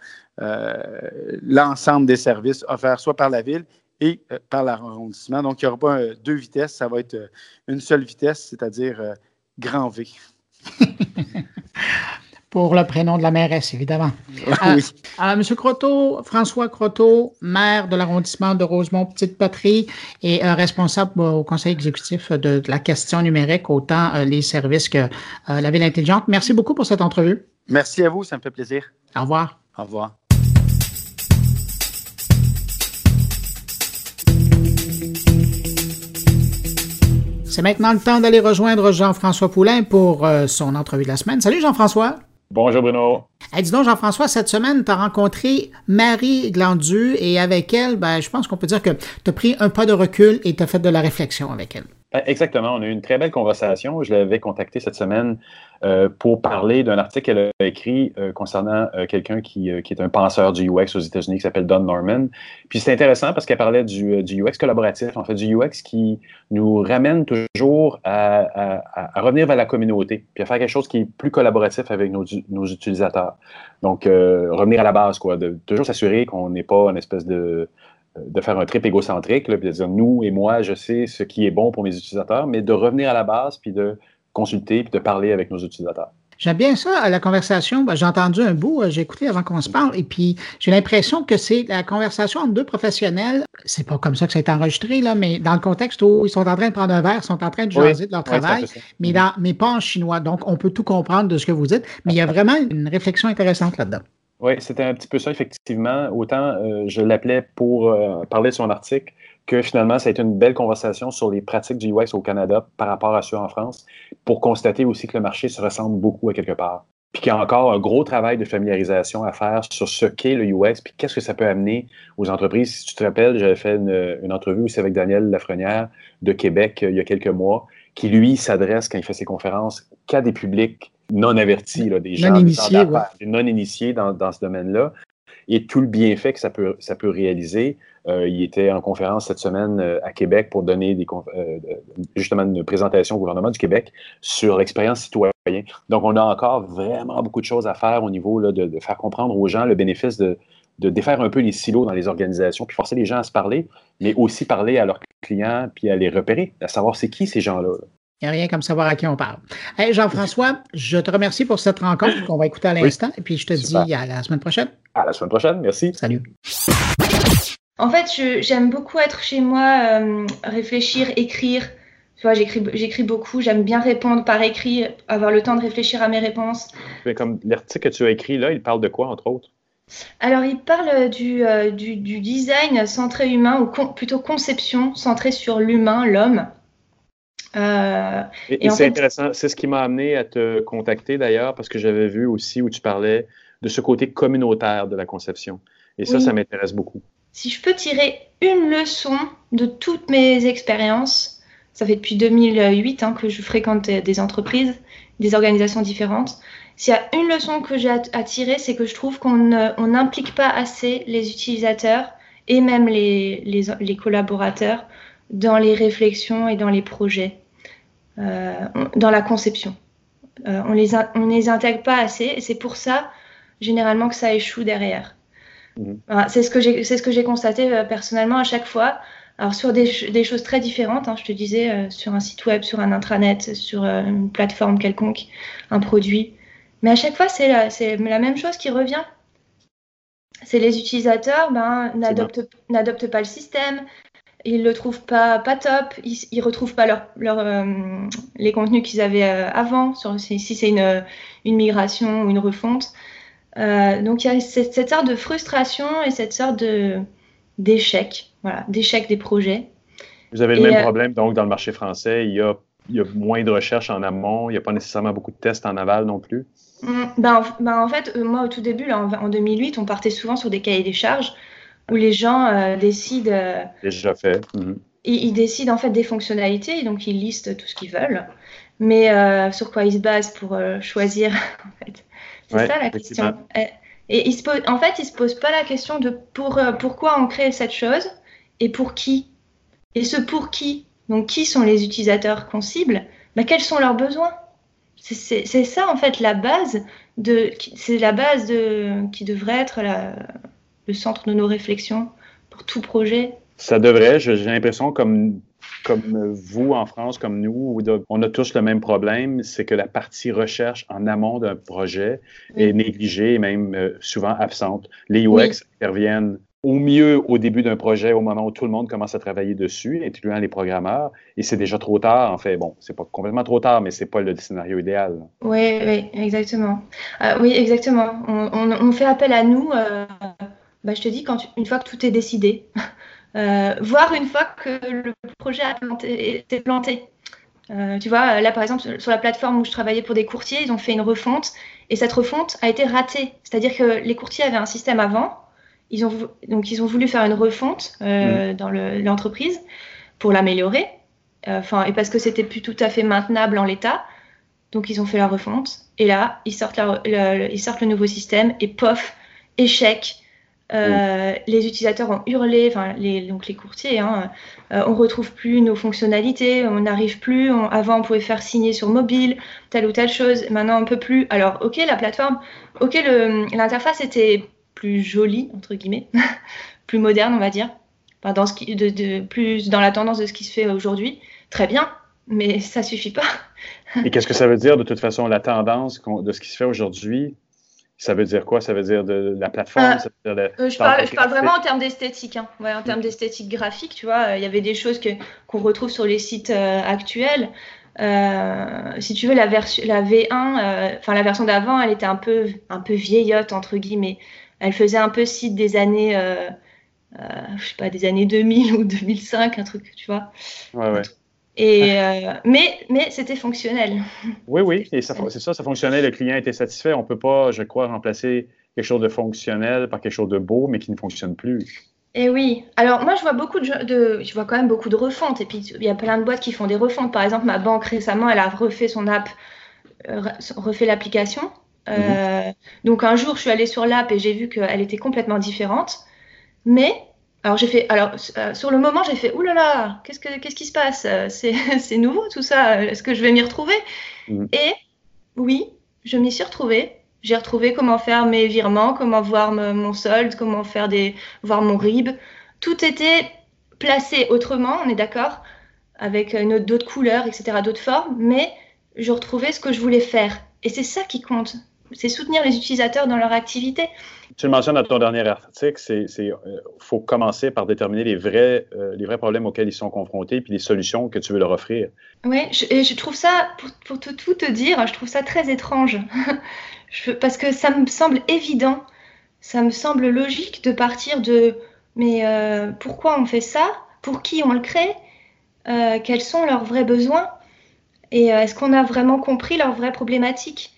l'ensemble des services offerts soit par la ville et par l'arrondissement. Donc, il n'y aura pas deux vitesses, ça va être une seule vitesse, c'est-à-dire grand V. pour le prénom de la mairesse, évidemment. oui. Euh, Monsieur Croteau, François Croteau, maire de l'arrondissement de Rosemont-Petite-Patrie et responsable au conseil exécutif de, la question numérique, autant les services que la ville intelligente. Merci beaucoup pour cette entrevue. Merci à vous, ça me fait plaisir. Au revoir. Au revoir. C'est maintenant le temps d'aller rejoindre Jean-François Poulain pour euh, son entrevue de la semaine. Salut Jean-François. Bonjour Bruno. dis donc Jean-François, cette semaine, tu as rencontré Marie Glandu et avec elle, ben, je pense qu'on peut dire que tu as pris un pas de recul et tu as fait de la réflexion avec elle. Ben, exactement. On a eu une très belle conversation. Je l'avais contactée cette semaine euh, pour parler d'un article qu'elle a écrit euh, concernant euh, quelqu'un qui, qui, est un penseur du UX aux États-Unis qui s'appelle Don Norman. Puis c'est intéressant parce qu'elle parlait du, du, UX collaboratif, en fait, du UX qui nous ramène toujours à, à, revenir vers la communauté, puis à faire quelque chose qui est plus collaboratif avec nos, nos utilisateurs. Donc, revenir à la base, quoi, de toujours s'assurer qu'on n'est pas une espèce de de faire un trip égocentrique, puis de dire nous et moi, je sais ce qui est bon pour mes utilisateurs, mais de revenir à la base, puis de consulter, puis de parler avec nos utilisateurs. J'aime bien ça, la conversation. Ben, j'ai entendu un bout, euh, j'ai écouté avant qu'on se parle, et puis j'ai l'impression que c'est la conversation entre deux professionnels. C'est pas comme ça que ça a été enregistré, là, mais dans le contexte où ils sont en train de prendre un verre, ils sont en train de jaser de leur travail, mais, dans, mais pas en chinois. Donc, on peut tout comprendre de ce que vous dites, mais il y a vraiment une réflexion intéressante là-dedans. Oui, c'était un petit peu ça, effectivement. Autant euh, je l'appelais pour euh, parler de son article que finalement, ça a été une belle conversation sur les pratiques du UX au Canada par rapport à ceux en France, pour constater aussi que le marché se ressemble beaucoup à quelque part. Puis qu'il y a encore un gros travail de familiarisation à faire sur ce qu'est le UX, puis qu'est-ce que ça peut amener aux entreprises. Si tu te rappelles, j'avais fait une, une entrevue aussi avec Daniel Lafrenière de Québec euh, il y a quelques mois, qui lui s'adresse, quand il fait ses conférences, qu'à des publics non avertis, là, des gens non initiés, non initiés dans, dans ce domaine-là, et tout le bienfait que ça peut, ça peut réaliser. Euh, il était en conférence cette semaine euh, à Québec pour donner des, euh, justement une présentation au gouvernement du Québec sur l'expérience citoyenne. Donc, on a encore vraiment beaucoup de choses à faire au niveau là, de, de, faire comprendre aux gens le bénéfice de, de défaire un peu les silos dans les organisations, puis forcer les gens à se parler, mais aussi parler à leurs clients, puis à les repérer, à savoir c'est qui ces gens-là. là il n'y a rien comme savoir à qui on parle. Jean-François, je te remercie pour cette rencontre qu'on va écouter à l'instant. et puis, je te dis à la semaine prochaine. À la semaine prochaine. Merci. Salut. En fait, j'aime beaucoup être chez moi, euh, réfléchir, écrire. Tu vois, j'écris beaucoup. J'aime bien répondre par écrit, avoir le temps de réfléchir à mes réponses. Mais comme l'article que tu as écrit là, il parle de quoi, entre autres? Alors, il parle du, euh, du, design centré humain, ou plutôt conception centrée sur l'humain, l'homme. Euh, et, c'est intéressant, c'est ce qui m'a amené à te contacter d'ailleurs, parce que j'avais vu aussi où tu parlais de ce côté communautaire de la conception. Et ça, ça m'intéresse beaucoup. Si je peux tirer une leçon de toutes mes expériences, ça fait depuis 2008 hein, que je fréquente des entreprises, des organisations différentes. S'il y a une leçon que j'ai à, tirer, c'est que je trouve qu'on n'implique pas assez les utilisateurs et même les, collaborateurs dans les réflexions et dans les projets. Euh, dans la conception. Euh, on les on les intègre pas assez et c'est pour ça généralement que ça échoue derrière. Mhm. c'est ce que j'ai c'est ce que j'ai constaté euh, personnellement à chaque fois. Alors sur des, des choses très différentes, hein, je te disais sur un site web, sur un intranet, sur une plateforme quelconque, un produit. Mais à chaque fois, c'est la, c'est la même chose qui revient. C'est les utilisateurs ben, n'adoptent pas le système, ils le trouvent pas, pas top, ils, ils retrouvent pas leur, leur euh, les contenus qu'ils avaient euh, avant, sur, si, c'est une, une, migration ou une refonte. Euh, donc il y a cette, cette, sorte de frustration et cette sorte de d'échec, voilà, d'échec des projets. Vous avez le même problème donc dans le marché français, il y a, il y a moins de recherches en amont, il n'y a pas nécessairement beaucoup de tests en aval non plus. Mmh, ben, ben, en fait, moi au tout début, là, en, en 2008, on partait souvent sur des cahiers des charges où les gens euh, décident. Euh, Déjà fait. Mhm. Ils, décident en fait des fonctionnalités, donc ils listent tout ce qu'ils veulent. Mais euh, sur quoi ils se basent pour choisir, en fait. C'est ça la question. Et, se en fait, ils se posent pas la question de pour, pourquoi on crée cette chose et pour qui. Et ce pour qui, donc qui sont les utilisateurs qu'on cible, bah, quels sont leurs besoins? C'est ça en fait la base de c'est la base de qui devrait être la, le centre de nos réflexions pour tout projet Ça devrait. J'ai l'impression comme comme vous en France, comme nous, on a tous le même problème, c'est que la partie recherche en amont d'un projet est négligée et même euh, souvent absente. Les UX interviennent au mieux au début d'un projet, au moment où tout le monde commence à travailler dessus, incluant les programmeurs, et c'est déjà trop tard. En fait, bon, c'est pas complètement trop tard, mais c'est pas le scénario idéal. Oui, oui, exactement. Euh, oui, exactement. On, fait appel à nous. Euh, bah, je te dis quand une fois que tout est décidé, voire une fois que le projet a été planté. tu vois, là par exemple, sur la plateforme où je travaillais pour des courtiers, ils ont fait une refonte et cette refonte a été ratée. C'est-à-dire que les courtiers avaient un système avant ils ont, donc, ils ont voulu faire une refonte euh, mm. dans l'entreprise pour l'améliorer. Euh, enfin, et parce que c'était plus tout à fait maintenable en l'état. Donc, ils ont fait la refonte. Et là, ils sortent, le, ils sortent le nouveau système et pof, échec. Euh. Les utilisateurs ont hurlé, enfin les, donc les courtiers, hein, on retrouve plus nos fonctionnalités, on n'arrive plus. avant, on pouvait faire signer sur mobile telle ou telle chose. Maintenant, on peut plus. Alors, ok, la plateforme, ok, l'interface était plus jolie, entre guillemets, plus moderne, on va dire, dans ce qui, de, plus dans la tendance de ce qui se fait aujourd'hui. Très bien, mais ça suffit pas. Et qu'est-ce que ça veut dire de toute façon, la tendance de ce qui se fait aujourd'hui? Ça veut dire quoi? Ça veut dire de, la plateforme? Euh, euh, je, parle, je, parle, vraiment en termes d'esthétique. Hein. Ouais, en termes d'esthétique graphique, tu vois, il y avait des choses qu'on retrouve sur les sites euh, actuels. si tu veux, la, version, la V1, enfin la version d'avant, elle était un peu, un peu vieillotte, entre guillemets elle faisait un peu site des années, euh, euh, je sais pas, des années 2000 ou 2005, un truc, tu vois. Ouais, ouais. Et, euh, mais mais c'était fonctionnel. Oui, oui, et c'est ça, ça fonctionnait, le client était satisfait. On ne peut pas, je crois, remplacer quelque chose de fonctionnel par quelque chose de beau, mais qui ne fonctionne plus. Et oui. Alors moi, je vois beaucoup de, de, je vois quand même beaucoup de refontes. Et puis il y a plein de boîtes qui font des refontes. Par exemple, ma banque récemment, elle a refait son app, refait l'application. Euh, donc un jour, je suis allée sur l'app et j'ai vu qu'elle était complètement différente. Mais alors j'ai fait, alors euh, sur le moment, j'ai fait, oulala, là là, qu'est-ce que qu'est-ce qui se passe? Euh, C'est nouveau tout ça. Est-ce que je vais m'y retrouver? Mhm. Et oui, je m'y suis retrouvée. J'ai retrouvé comment faire mes virements, comment voir mon solde, comment faire des, voir mon RIB. Tout était placé autrement, on est d'accord, avec d'autres couleurs, etc., d'autres formes, mais je retrouvais ce que je voulais faire. Et c'est ça qui compte c'est soutenir les utilisateurs dans leur activité. Tu le mentionnes dans ton dernier article, c'est euh, faut commencer par déterminer les vrais, euh, les vrais problèmes auxquels ils sont confrontés puis les solutions que tu veux leur offrir. Oui, et je trouve ça, pour, tout te dire, je trouve ça très étrange. parce que ça me semble évident, ça me semble logique de partir de mais euh, pourquoi on fait ça? Pour qui on le crée? Quels sont leurs vrais besoins? Et est-ce qu'on a vraiment compris leurs vraies problématiques?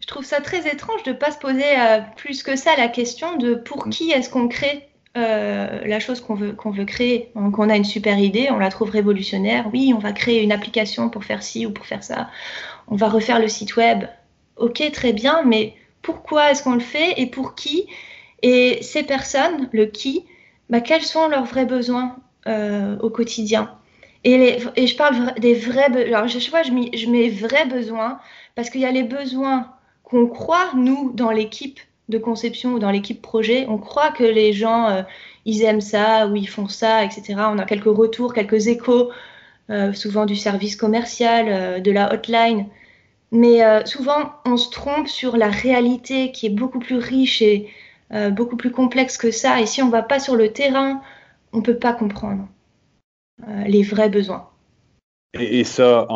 Je trouve ça très étrange de ne pas se poser euh, plus que ça la question de pour mm. qui est-ce qu'on crée euh, la chose qu'on veut, qu'on veut créer. Donc on a une super idée, on la trouve révolutionnaire. Oui, on va créer une application pour faire ci ou pour faire ça. On va refaire le site web. Ok, très bien, mais pourquoi est-ce qu'on le fait et pour qui Et ces personnes, le qui, bah, quels sont leurs vrais besoins euh, au quotidien? Et, et, je parle des vrais Alors, je, je, je mets vrais besoins parce qu'il y a les besoins qu'on croit, nous, dans l'équipe de conception ou dans l'équipe projet, on croit que les gens, euh, ils aiment ça ou ils font ça, etc. On a quelques retours, quelques échos, euh, souvent du service commercial, euh, de la hotline. Mais souvent, on se trompe sur la réalité qui est beaucoup plus riche et beaucoup plus complexe que ça. Et si on ne va pas sur le terrain, on ne peut pas comprendre les vrais besoins. Et, ça,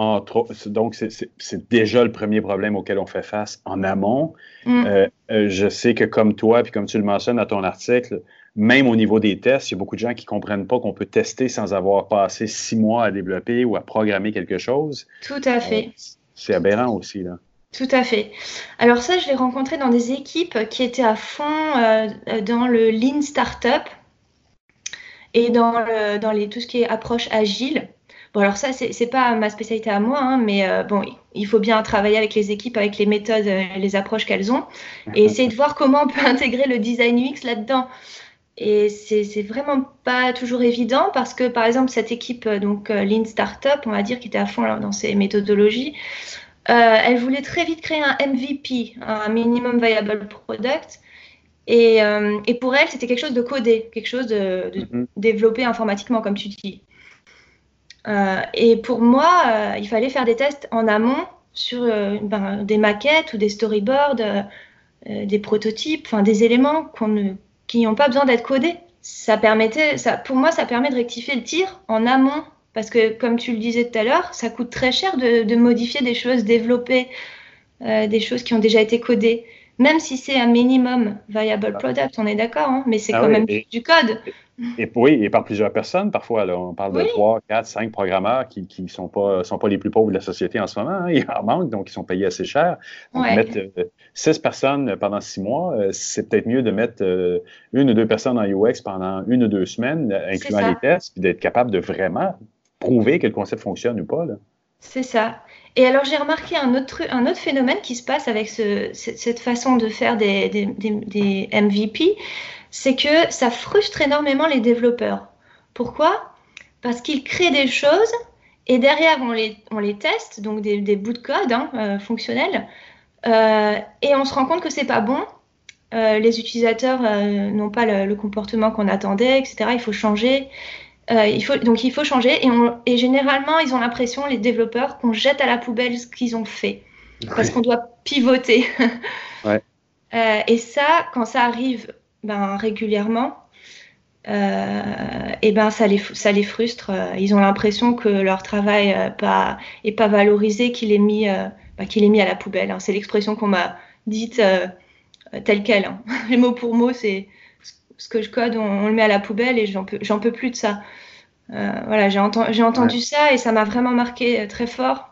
donc, c'est déjà le premier problème auquel on fait face en amont. Mm. Euh, euh, je sais que comme toi, puis comme tu le mentionnes dans ton article, même au niveau des tests, il y a beaucoup de gens qui ne comprennent pas qu'on peut tester sans avoir passé six mois à développer ou à programmer quelque chose. Tout à fait. Euh, c'est aberrant aussi, là. Tout à fait. Alors ça, je l'ai rencontré dans des équipes qui étaient à fond dans le Lean Startup et dans, le, dans les, tout ce qui est approche agile. Bon, alors ça, c'est pas ma spécialité à moi, hein, mais euh, bon, il faut bien travailler avec les équipes, avec les méthodes, euh, les approches qu'elles ont, et essayer de voir comment on peut intégrer le design UX là-dedans. Et c'est vraiment pas toujours évident parce que, par exemple, cette équipe, euh, donc Lean Startup, on va dire, qui était à fond dans ces méthodologies, elle voulait très vite créer un MVP, un Minimum Viable Product. Et, et pour elle, c'était quelque chose de codé, quelque chose de, de mm-hmm. développé informatiquement, comme tu dis. Et pour moi, il fallait faire des tests en amont sur ben, des maquettes ou des storyboards, des prototypes, des éléments qui n'ont pas besoin d'être codés. Ça permettait, ça, pour moi, ça permet de rectifier le tir en amont parce que, comme tu le disais tout à l'heure, ça coûte très cher de, modifier des choses, développer euh, des choses qui ont déjà été codées. Même si c'est un minimum viable product, on est d'accord, hein, mais c'est ah quand même du code. Et, oui, et par plusieurs personnes parfois. on parle de 3, 4, 5 programmeurs qui ne sont, pas, sont pas les plus pauvres de la société en ce moment. Hein. Il en manque, donc ils sont payés assez cher. Donc, mettre 6 euh, personnes pendant 6 mois, euh, c'est peut-être mieux de mettre une ou deux personnes en UX pendant une ou deux semaines, incluant les tests, puis d'être capable de vraiment prouver que le concept fonctionne ou pas. C'est ça. Et alors j'ai remarqué un autre, un autre phénomène qui se passe avec ce, cette façon de faire des, MVP, c'est que ça frustre énormément les développeurs. Pourquoi? Parce qu'ils créent des choses et derrière on les, on les teste, donc des, bouts de code hein, euh, fonctionnels, euh, et on se rend compte que c'est pas bon. Euh, les utilisateurs n'ont pas le comportement qu'on attendait, etc. Il faut changer. Euh, il faut, donc il faut changer et, et généralement ils ont l'impression, les développeurs, qu'on jette à la poubelle ce qu'ils ont fait parce qu'on doit pivoter. ouais. euh, et ça, quand ça arrive ben, régulièrement, euh, et ben ça les, ça les frustre. Ils ont l'impression que leur travail n'est pas, est pas valorisé, qu'il est, mis, ben, qu'il est mis à la poubelle. Hein. C'est l'expression qu'on m'a dite telle quelle. Hein. Les mots pour mots, c'est ce que je code, on, le met à la poubelle et j'en peux, j'en peux plus de ça. Euh, voilà, j'ai, j'ai entendu ça et ça m'a vraiment marqué euh, très fort.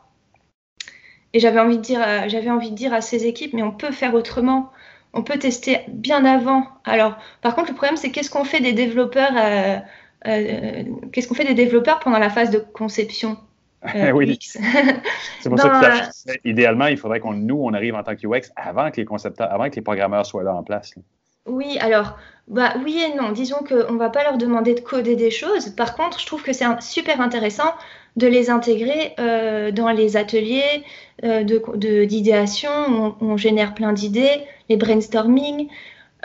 Et j'avais envie de dire, euh, j'avais envie de dire à ces équipes, mais on peut faire autrement. On peut tester bien avant. Alors, par contre, le problème, c'est qu'est-ce qu'on fait des développeurs, qu'est-ce qu'on fait des développeurs pendant la phase de conception oui. c'est pour ça que idéalement, il faudrait qu'on nous, on arrive en tant que UX avant que les concepteurs, avant que les programmeurs soient là en place. Oui, alors, bah, oui et non. Disons qu'on ne va pas leur demander de coder des choses. Par contre, je trouve que c'est super intéressant de les intégrer euh, dans les ateliers euh, d'idéation on, génère plein d'idées, les brainstorming,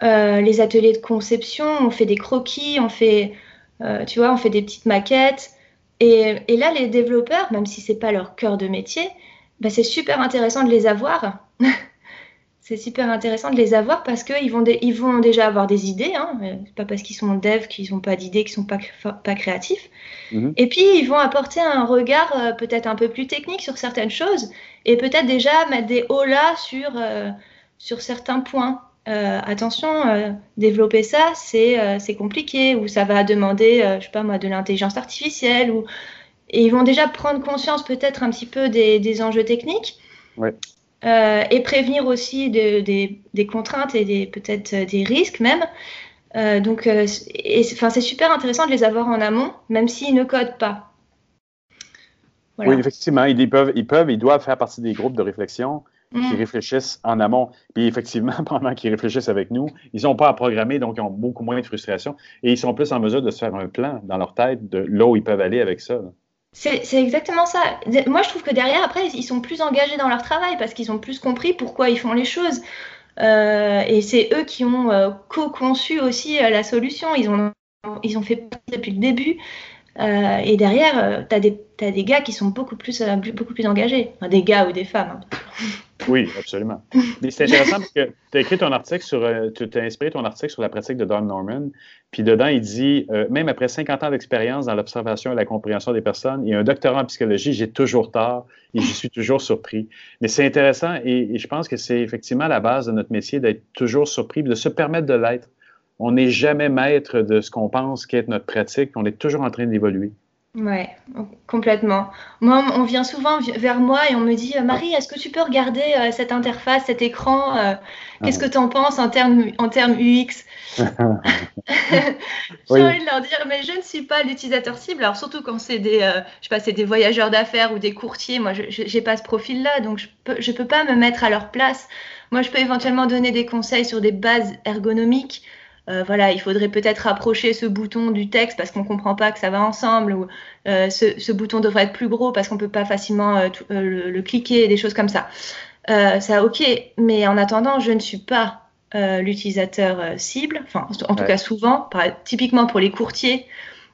euh, les ateliers de conception, on fait des croquis, on fait, tu vois, on fait des petites maquettes. Et, là, les développeurs, même si c'est pas leur cœur de métier, bah, c'est super intéressant de les avoir. c'est super intéressant de les avoir parce qu'ils vont, ils vont déjà avoir des idées. Hein. C'est pas parce qu'ils sont dev qu'ils n'ont pas d'idées, qu'ils sont pas, pas créatifs. Mhm. Et puis, ils vont apporter un regard euh, peut-être un peu plus technique sur certaines choses et peut-être déjà mettre des hauts là sur, euh, sur certains points. Euh, attention, développer ça, c'est compliqué ou ça va demander, je sais pas moi, de l'intelligence artificielle ou et ils vont déjà prendre conscience peut-être un petit peu des, des enjeux techniques. Ouais. Euh, et prévenir aussi des contraintes et peut-être euh, des risques même. Euh, donc, c'est super intéressant de les avoir en amont, même s'ils ne codent pas. Oui, effectivement, ils, peuvent, ils peuvent, ils doivent faire partie des groupes de réflexion qui mm. réfléchissent en amont. Puis effectivement, pendant qu'ils réfléchissent avec nous, ils n'ont pas à programmer, donc ils ont beaucoup moins de frustration. Et ils sont plus en mesure de se faire un plan dans leur tête de là où ils peuvent aller avec ça. C'est exactement ça. Moi, je trouve que derrière, après, ils sont plus engagés dans leur travail parce qu'ils ont plus compris pourquoi ils font les choses. Euh, et c'est eux qui ont euh, co-conçu aussi euh, la solution. Ils ont, ils ont fait depuis le début. Et derrière, tu as, des gars qui sont beaucoup plus, beaucoup plus engagés. Des gars ou des femmes. Hein. Oui, absolument. C'est intéressant parce que tu as écrit ton article sur, euh, tu t'es inspiré ton article sur la pratique de Don Norman. Puis dedans, il dit, euh, même après 50 ans d'expérience dans l'observation et la compréhension des personnes, il a un doctorat en psychologie, j'ai toujours tort et je suis toujours surpris. Mais c'est intéressant et, je pense que c'est effectivement la base de notre métier d'être toujours surpris, de se permettre de l'être. On n'est jamais maître de ce qu'on pense qu'être notre pratique, on est toujours en train d'évoluer. Ouais, complètement. Moi, on vient souvent vers moi et on me dit Marie, est-ce que tu peux regarder euh, cette interface, cet écran euh, Qu'est-ce que tu en penses en termes en termes UX? J'ai envie de leur dire mais je ne suis pas l'utilisateur cible. Alors surtout quand c'est des, euh, je sais pas, c'est des voyageurs d'affaires ou des courtiers. Moi, je n'ai pas ce profil-là, donc je peux je peux pas me mettre à leur place. Moi, je peux éventuellement donner des conseils sur des bases ergonomiques. Euh, voilà, il faudrait peut-être rapprocher ce bouton du texte parce qu'on ne comprend pas que ça va ensemble, ou euh, ce, bouton devrait être plus gros parce qu'on ne peut pas facilement euh, le, cliquer, des choses comme ça. ça, ok, mais en attendant, je ne suis pas l'utilisateur cible, enfin, en tout cas souvent, typiquement pour les courtiers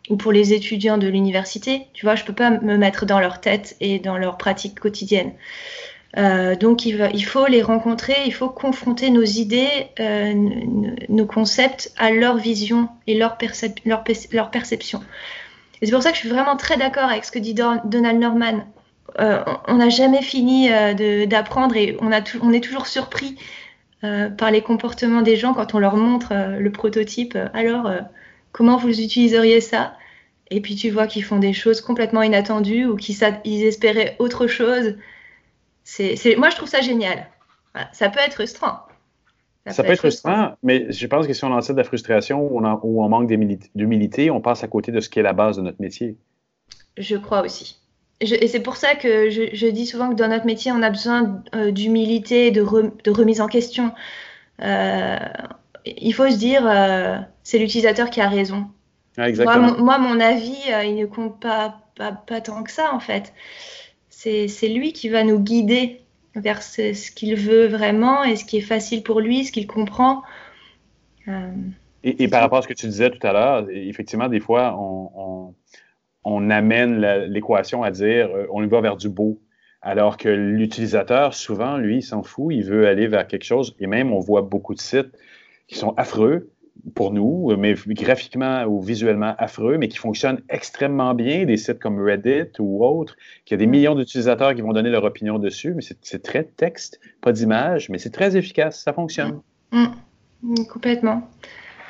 ou pour les étudiants de l'université. Tu vois, je peux pas me mettre dans leur tête et dans leur pratique quotidienne. Euh, donc il, faut les rencontrer, il faut confronter nos idées, euh, nos concepts à leur vision et leur, perception. Et c'est pour ça que je suis vraiment très d'accord avec ce que dit Donald Norman. Euh, on n'a jamais fini d'apprendre et on, on, est toujours surpris par les comportements des gens quand on leur montre le prototype. Alors, comment vous utiliseriez ça? Et puis tu vois qu'ils font des choses complètement inattendues ou qu'ils espéraient autre chose c'est, moi, je trouve ça génial. Ça peut être frustrant. Ça, peut, être frustrant, mais je pense que si on en de la frustration ou on, manque d'humilité, on passe à côté de ce qui est la base de notre métier. Je crois aussi. et c'est pour ça que je, dis souvent que dans notre métier, on a besoin euh, d'humilité, de, de, remise en question. Euh, il faut se dire, euh, c'est l'utilisateur qui a raison. Ah. Moi, mon, avis, il ne compte pas, pas, pas, tant que ça, en fait c'est lui qui va nous guider vers ce, qu'il veut vraiment et ce qui est facile pour lui, ce qu'il comprend. Euh, et, par rapport à ce que tu disais tout à l'heure, effectivement, des fois, on, amène l'équation à dire euh, on y va vers du beau. Alors que l'utilisateur, souvent, lui, il s'en fout, il veut aller vers quelque chose. Et même, on voit beaucoup de sites qui sont affreux, pour nous, mais graphiquement ou visuellement affreux, mais qui fonctionnent extrêmement bien, des sites comme Reddit ou autres, qui a des mm. millions d'utilisateurs qui vont donner leur opinion dessus, mais c'est très texte, pas d'image, mais c'est très efficace, ça fonctionne. Mm. Mm. Complètement.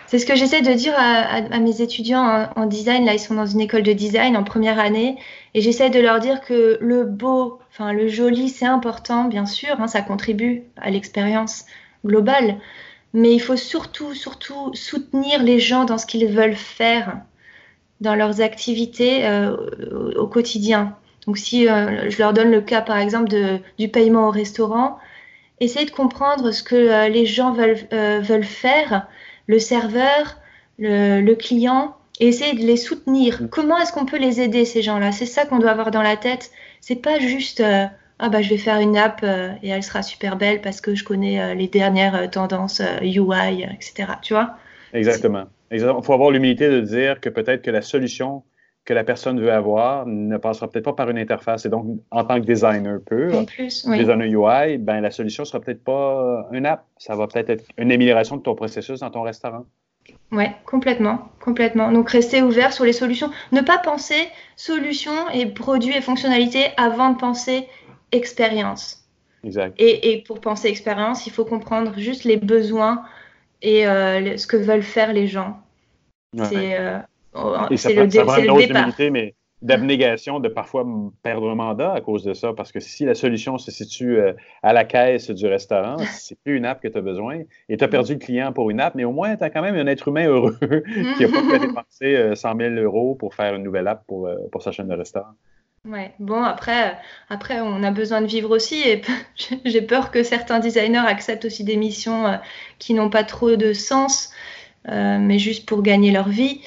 C'est ce que j'essaie de dire à, mes étudiants en, design. Là, ils sont dans une école de design en première année. Et j'essaie de leur dire que le beau, enfin le joli, c'est important, bien sûr. Hein, ça contribue à l'expérience globale mais il faut surtout, surtout soutenir les gens dans ce qu'ils veulent faire, dans leurs activités euh, au quotidien. Donc si euh, je leur donne le cas par exemple de, du paiement au restaurant, essayez de comprendre ce que euh, les gens veulent, veulent faire, le serveur, le, le, client, et essayez de les soutenir. Mm. Comment est-ce qu'on peut les aider ces gens-là? C'est ça qu'on doit avoir dans la tête. C'est pas juste ah bah je vais faire une app euh, et elle sera super belle parce que je connais euh, les dernières euh, tendances UI, etc. Tu vois? Exactement. Il faut avoir l'humilité de dire que peut-être que la solution que la personne veut avoir ne passera peut-être pas par une interface. Et donc, en tant que designer pur, en plus, oui. designer UI, ben, la solution sera peut-être pas une app. Ça va peut-être être une amélioration de ton processus dans ton restaurant. Oui, complètement, complètement. Donc rester ouvert sur les solutions. Ne pas penser solution et produits et fonctionnalités avant de penser expérience. Exact. Et, pour penser expérience, il faut comprendre juste les besoins et euh, ce que veulent faire les gens. C'est euh, le, le départ. mais d'abnégation de parfois perdre un mandat à cause de ça, parce que si la solution se situe euh, à la caisse du restaurant, c'est plus une app que tu as besoin, et tu as perdu le client pour une app, mais au moins tu as quand même un être humain heureux qui n'a pas pu dépenser 100 000 euros pour faire une nouvelle app pour, pour sa chaîne de restaurant. Ouais, bon, après, après, on a besoin de vivre aussi et j'ai peur que certains designers acceptent aussi des missions euh, qui n'ont pas trop de sens, euh, mais juste pour gagner leur vie.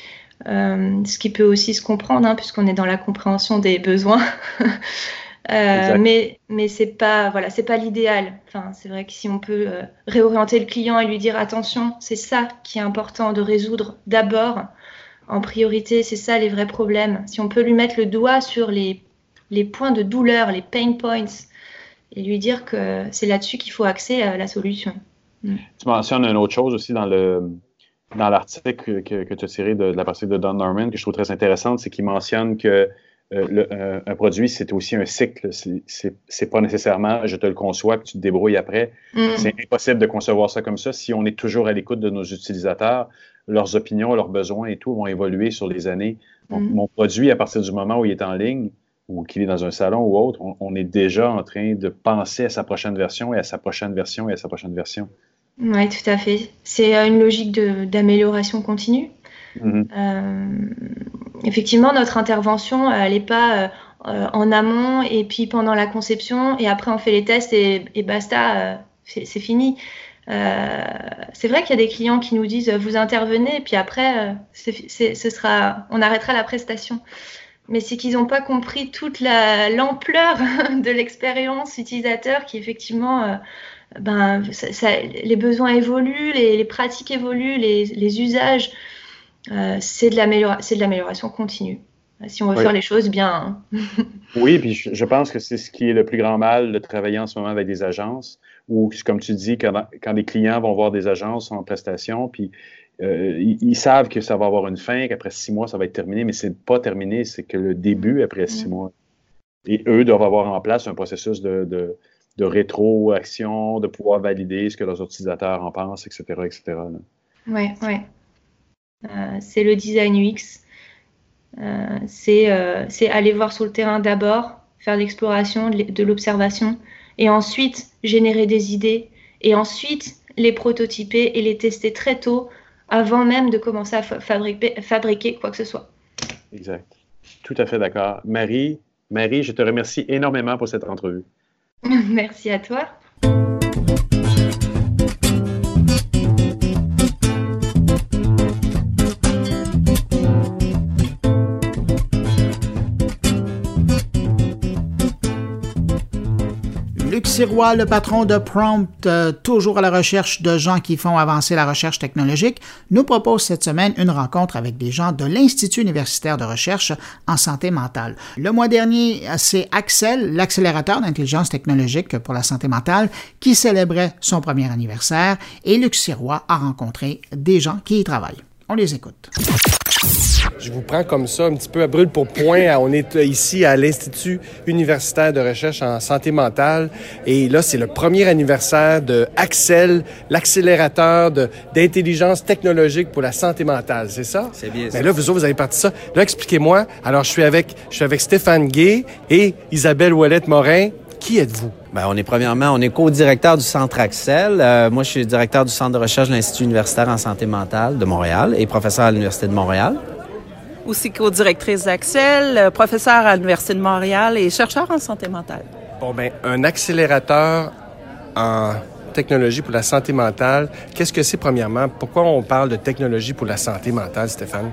Euh, ce qui peut aussi se comprendre, hein, puisqu'on est dans la compréhension des besoins. mais mais c'est pas voilà c'est pas l'idéal. Enfin c'est vrai que si on peut réorienter le client et lui dire attention c'est ça qui est important de résoudre d'abord en priorité, c'est ça les vrais problèmes. Si on peut lui mettre le doigt sur les, les points de douleur, les pain points, et lui dire que c'est là-dessus qu'il faut axer à la solution. Mm. Tu mentionnes une autre chose aussi dans le dans l'article que, que, tu as tiré de, la partie de Don Norman que je trouve très intéressante, c'est qu'il mentionne que euh, le, un, produit, c'est aussi un cycle. C'est pas nécessairement je te le conçois que tu te débrouilles après. Mm. C'est impossible de concevoir ça comme ça si on est toujours à l'écoute de nos utilisateurs leurs opinions, leurs besoins et tout vont évoluer sur les années. Mm. Mon produit, à partir du moment où il est en ligne ou qu'il est dans un salon ou autre, on, est déjà en train de penser à sa prochaine version et à sa prochaine version et à sa prochaine version. Oui, tout à fait. C'est euh, une logique d'amélioration continue. Mm-hmm. Euh, effectivement, notre intervention, elle n'est pas euh, en amont et puis pendant la conception et après on fait les tests et, et basta, c'est fini. Euh, c'est vrai qu'il y a des clients qui nous disent vous intervenez, et puis après, euh, ce sera, on arrêtera la prestation. Mais c'est qu'ils n'ont pas compris toute l'ampleur de l'expérience utilisateur qui effectivement, euh, ben, ça, les besoins évoluent, les, les pratiques évoluent, les, les, usages. c'est de l'amélioration continue. Si on veut faire les choses bien. Hein. oui, puis je, pense que c'est ce qui est le plus grand mal de travailler en ce moment avec des agences, ou comme tu dis, quand, quand les clients vont voir des agences en prestation, puis euh, ils, savent que ça va avoir une fin, qu'après six mois, ça va être terminé, mais c'est pas terminé, c'est que le début après six mois. Et eux doivent avoir en place un processus de, de, de rétroaction, de pouvoir valider ce que leurs utilisateurs en pensent, etc. etc. Oui, oui. Euh, c'est le design UX. Euh, c'est aller voir sur le terrain d'abord, faire l'exploration, de l'observation, et ensuite générer des idées, et ensuite les prototyper et les tester très tôt avant même de commencer à fabriquer, fabriquer quoi que ce soit. Exact. Tout à fait d'accord. Marie, Marie, je te remercie énormément pour cette entrevue. Merci à toi. Sirois, le patron de Prompt, euh, toujours à la recherche de gens qui font avancer la recherche technologique, nous propose cette semaine une rencontre avec des gens de l'Institut universitaire de recherche en santé mentale. Le mois dernier, c'est Axel, l'accélérateur d'intelligence technologique pour la santé mentale, qui célébrait son premier anniversaire et Luc Sirois a rencontré des gens qui y travaillent. On les écoute. Je vous prends comme ça, un petit peu à brûle pour point. On est ici à l'Institut universitaire de recherche en santé mentale. Et là, c'est le premier anniversaire de Axel, l'accélérateur d'intelligence technologique pour la santé mentale. C'est ça? C'est bien ça. Mais là, vous autres, vous avez parti ça. Là, expliquez-moi. Alors, je suis avec, je suis avec Stéphane Gay et Isabelle Ouellette-Morin. Qui êtes-vous? Bien, on est premièrement, on est co-directeur du Centre Axel. Euh, moi, je suis directeur du Centre de recherche de l'Institut universitaire en santé mentale de Montréal et professeur à l'Université de Montréal aussi co-directrice d'Axel, euh, professeure à l'Université de Montréal et chercheur en santé mentale. Bon, ben, un accélérateur en technologie pour la santé mentale, qu'est-ce que c'est premièrement? Pourquoi on parle de technologie pour la santé mentale, Stéphane?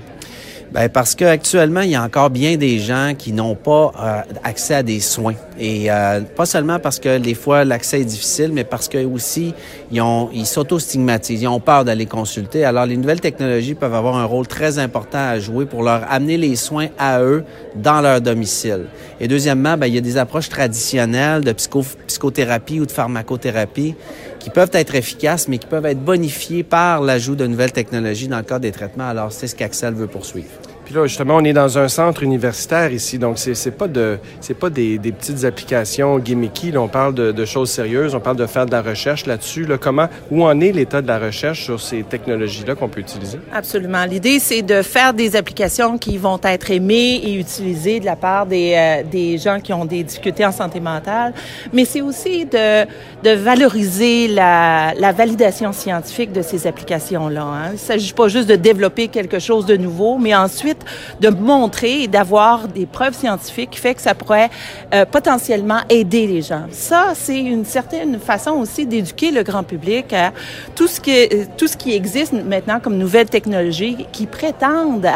Ben parce qu'actuellement, il y a encore bien des gens qui n'ont pas euh, accès à des soins. Et euh, pas seulement parce que des fois l'accès est difficile, mais parce que aussi ils, ont, s'auto-stigmatisent, ils ont peur d'aller consulter. Alors les nouvelles technologies peuvent avoir un rôle très important à jouer pour leur amener les soins à eux dans leur domicile. Et deuxièmement, ben, il y a des approches traditionnelles de psycho psychothérapie ou de pharmacothérapie qui peuvent être efficaces, mais qui peuvent être bonifiées par l'ajout de nouvelles technologies dans le cadre des traitements. Alors, c'est ce qu'Axel veut poursuivre. Puis là, justement, on est dans un centre universitaire ici, donc c'est, pas de, c'est pas des, des, petites applications gimmicky. Là, on parle de, choses sérieuses, on parle de faire de la recherche là-dessus. Là, comment, où en est l'état de la recherche sur ces technologies-là qu'on peut utiliser? Absolument. L'idée, c'est de faire des applications qui vont être aimées et utilisées de la part des, euh, des gens qui ont des difficultés en santé mentale, mais c'est aussi de, de valoriser la, la validation scientifique de ces applications-là. Hein. Il s'agit pas juste de développer quelque chose de nouveau, mais ensuite de montrer et d'avoir des preuves scientifiques qui fait que ça pourrait euh, potentiellement aider les gens. Ça, c'est une certaine façon aussi d'éduquer le grand public à tout ce qui, tout ce qui existe maintenant comme nouvelles technologies qui prétendent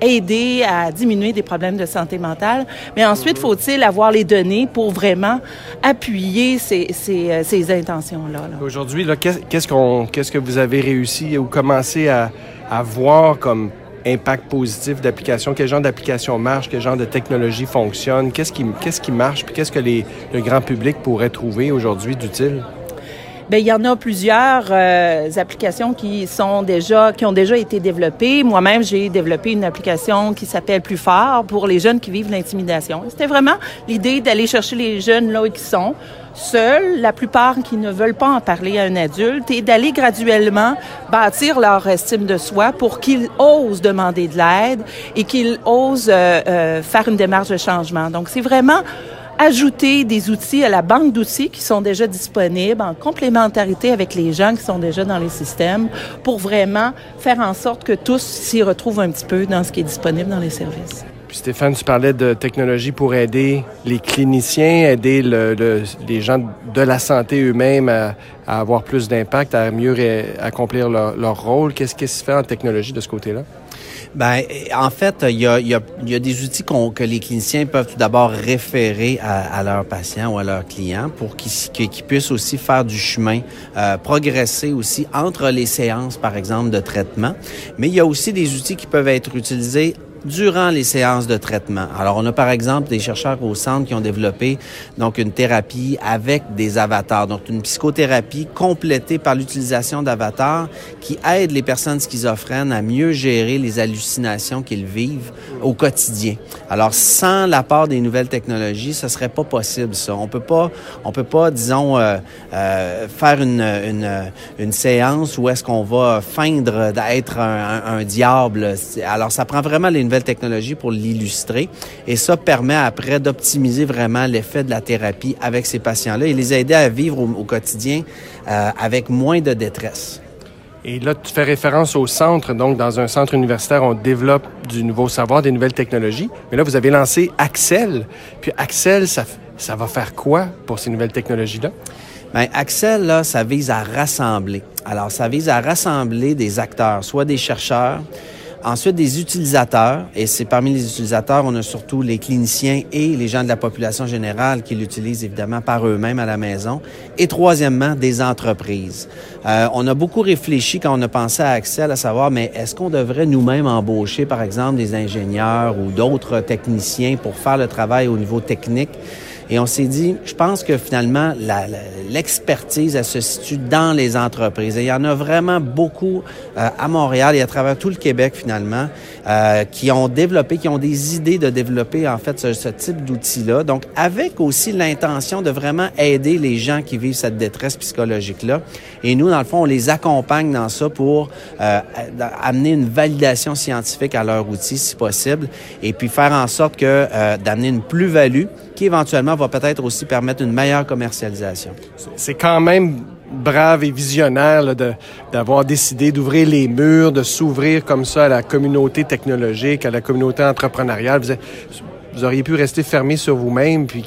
aider à diminuer des problèmes de santé mentale. Mais ensuite, faut-il avoir les données pour vraiment appuyer ces, ces, euh, ces intentions-là. Aujourd'hui, qu'est-ce qu'on, qu'est-ce que vous avez réussi ou commencé à, à voir comme impact positif d'application, quel genre d'application marche, quel genre de technologie fonctionne, qu'est-ce qui, qu'est-ce qui marche, puis qu'est-ce que les, le grand public pourrait trouver aujourd'hui d'utile? Bien, il y en a plusieurs euh, applications qui sont déjà qui ont déjà été développées. Moi-même, j'ai développé une application qui s'appelle Plus fort pour les jeunes qui vivent l'intimidation. C'était vraiment l'idée d'aller chercher les jeunes là où ils sont, seuls, la plupart qui ne veulent pas en parler à un adulte, et d'aller graduellement bâtir leur estime de soi pour qu'ils osent demander de l'aide et qu'ils osent euh, euh, faire une démarche de changement. Donc, c'est vraiment ajouter des outils à la banque d'outils qui sont déjà disponibles en complémentarité avec les gens qui sont déjà dans les systèmes pour vraiment faire en sorte que tous s'y retrouvent un petit peu dans ce qui est disponible dans les services. Stéphane, tu parlais de technologie pour aider les cliniciens, aider les gens de la santé eux-mêmes à, avoir plus d'impact, à mieux accomplir leur, rôle. Qu'est-ce qui se fait en technologie de ce côté-là? Ben, en fait, il y a, des outils que les cliniciens peuvent tout d'abord référer à, à, leurs patients ou à leurs clients pour qu'ils puissent aussi faire du chemin, euh, progresser aussi entre les séances, par exemple, de traitement. Mais il y a aussi des outils qui peuvent être utilisés durant les séances de traitement. Alors, on a par exemple des chercheurs au centre qui ont développé donc une thérapie avec des avatars, donc une psychothérapie complétée par l'utilisation d'avatars qui aide les personnes schizophrènes à mieux gérer les hallucinations qu'ils vivent au quotidien. Alors, sans l'apport des nouvelles technologies, ce serait pas possible ça. On peut pas, on peut pas, disons, euh, euh, faire une, une, une, séance où est-ce qu'on va feindre d'être un, un, diable. Alors, ça prend vraiment les nouvelles technologie pour l'illustrer. Et ça permet après d'optimiser vraiment l'effet de la thérapie avec ces patients-là et les aider à vivre au, quotidien euh, avec moins de détresse. Et là, tu fais référence au centre. Donc, dans un centre universitaire, on développe du nouveau savoir, des nouvelles technologies. Mais là, vous avez lancé Axel. Puis Axel, ça, ça va faire quoi pour ces nouvelles technologies-là? Bien, Axel, là, ça vise à rassembler. Alors, ça vise à rassembler des acteurs, soit des chercheurs, Ensuite, des utilisateurs, et c'est parmi les utilisateurs, on a surtout les cliniciens et les gens de la population générale qui l'utilisent évidemment par eux-mêmes à la maison. Et troisièmement, des entreprises. Euh, on a beaucoup réfléchi quand on a pensé à Axel à savoir, mais est-ce qu'on devrait nous-mêmes embaucher, par exemple, des ingénieurs ou d'autres techniciens pour faire le travail au niveau technique? Et on s'est dit, je pense que finalement, l'expertise, elle se situe dans les entreprises. Et il y en a vraiment beaucoup euh, à Montréal et à travers tout le Québec, finalement, euh, qui ont développé, qui ont des idées de développer, en fait, ce, type d'outils-là. Donc, avec aussi l'intention de vraiment aider les gens qui vivent cette détresse psychologique-là. Et nous, dans le fond, on les accompagne dans ça pour euh, amener une validation scientifique à leur outil, si possible, et puis faire en sorte que d'amener une plus-value qui éventuellement va peut-être aussi permettre une meilleure commercialisation. C'est quand même brave et visionnaire d'avoir décidé d'ouvrir les murs, de s'ouvrir comme ça à la communauté technologique, à la communauté entrepreneuriale. Vous, auriez pu rester fermé sur vous-même. Puis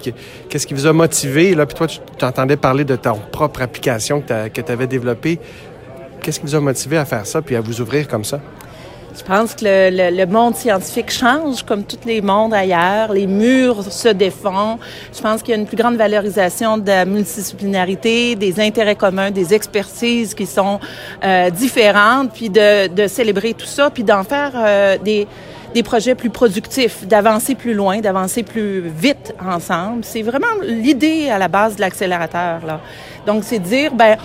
qu'est-ce qui vous a motivé? Là, puis toi, tu entendais parler de ta propre application que tu avais développée. Qu'est-ce qui vous a motivé à faire ça puis à vous ouvrir comme ça? Je pense que le, monde scientifique change comme tous les mondes ailleurs. Les murs se défont. Je pense qu'il y a une plus grande valorisation de la multidisciplinarité, des intérêts communs, des expertises qui sont euh, différentes, puis de, célébrer tout ça, puis d'en faire euh, des des projets plus productifs, d'avancer plus loin, d'avancer plus vite ensemble. C'est vraiment l'idée à la base de l'accélérateur. Donc, c'est dire, ben,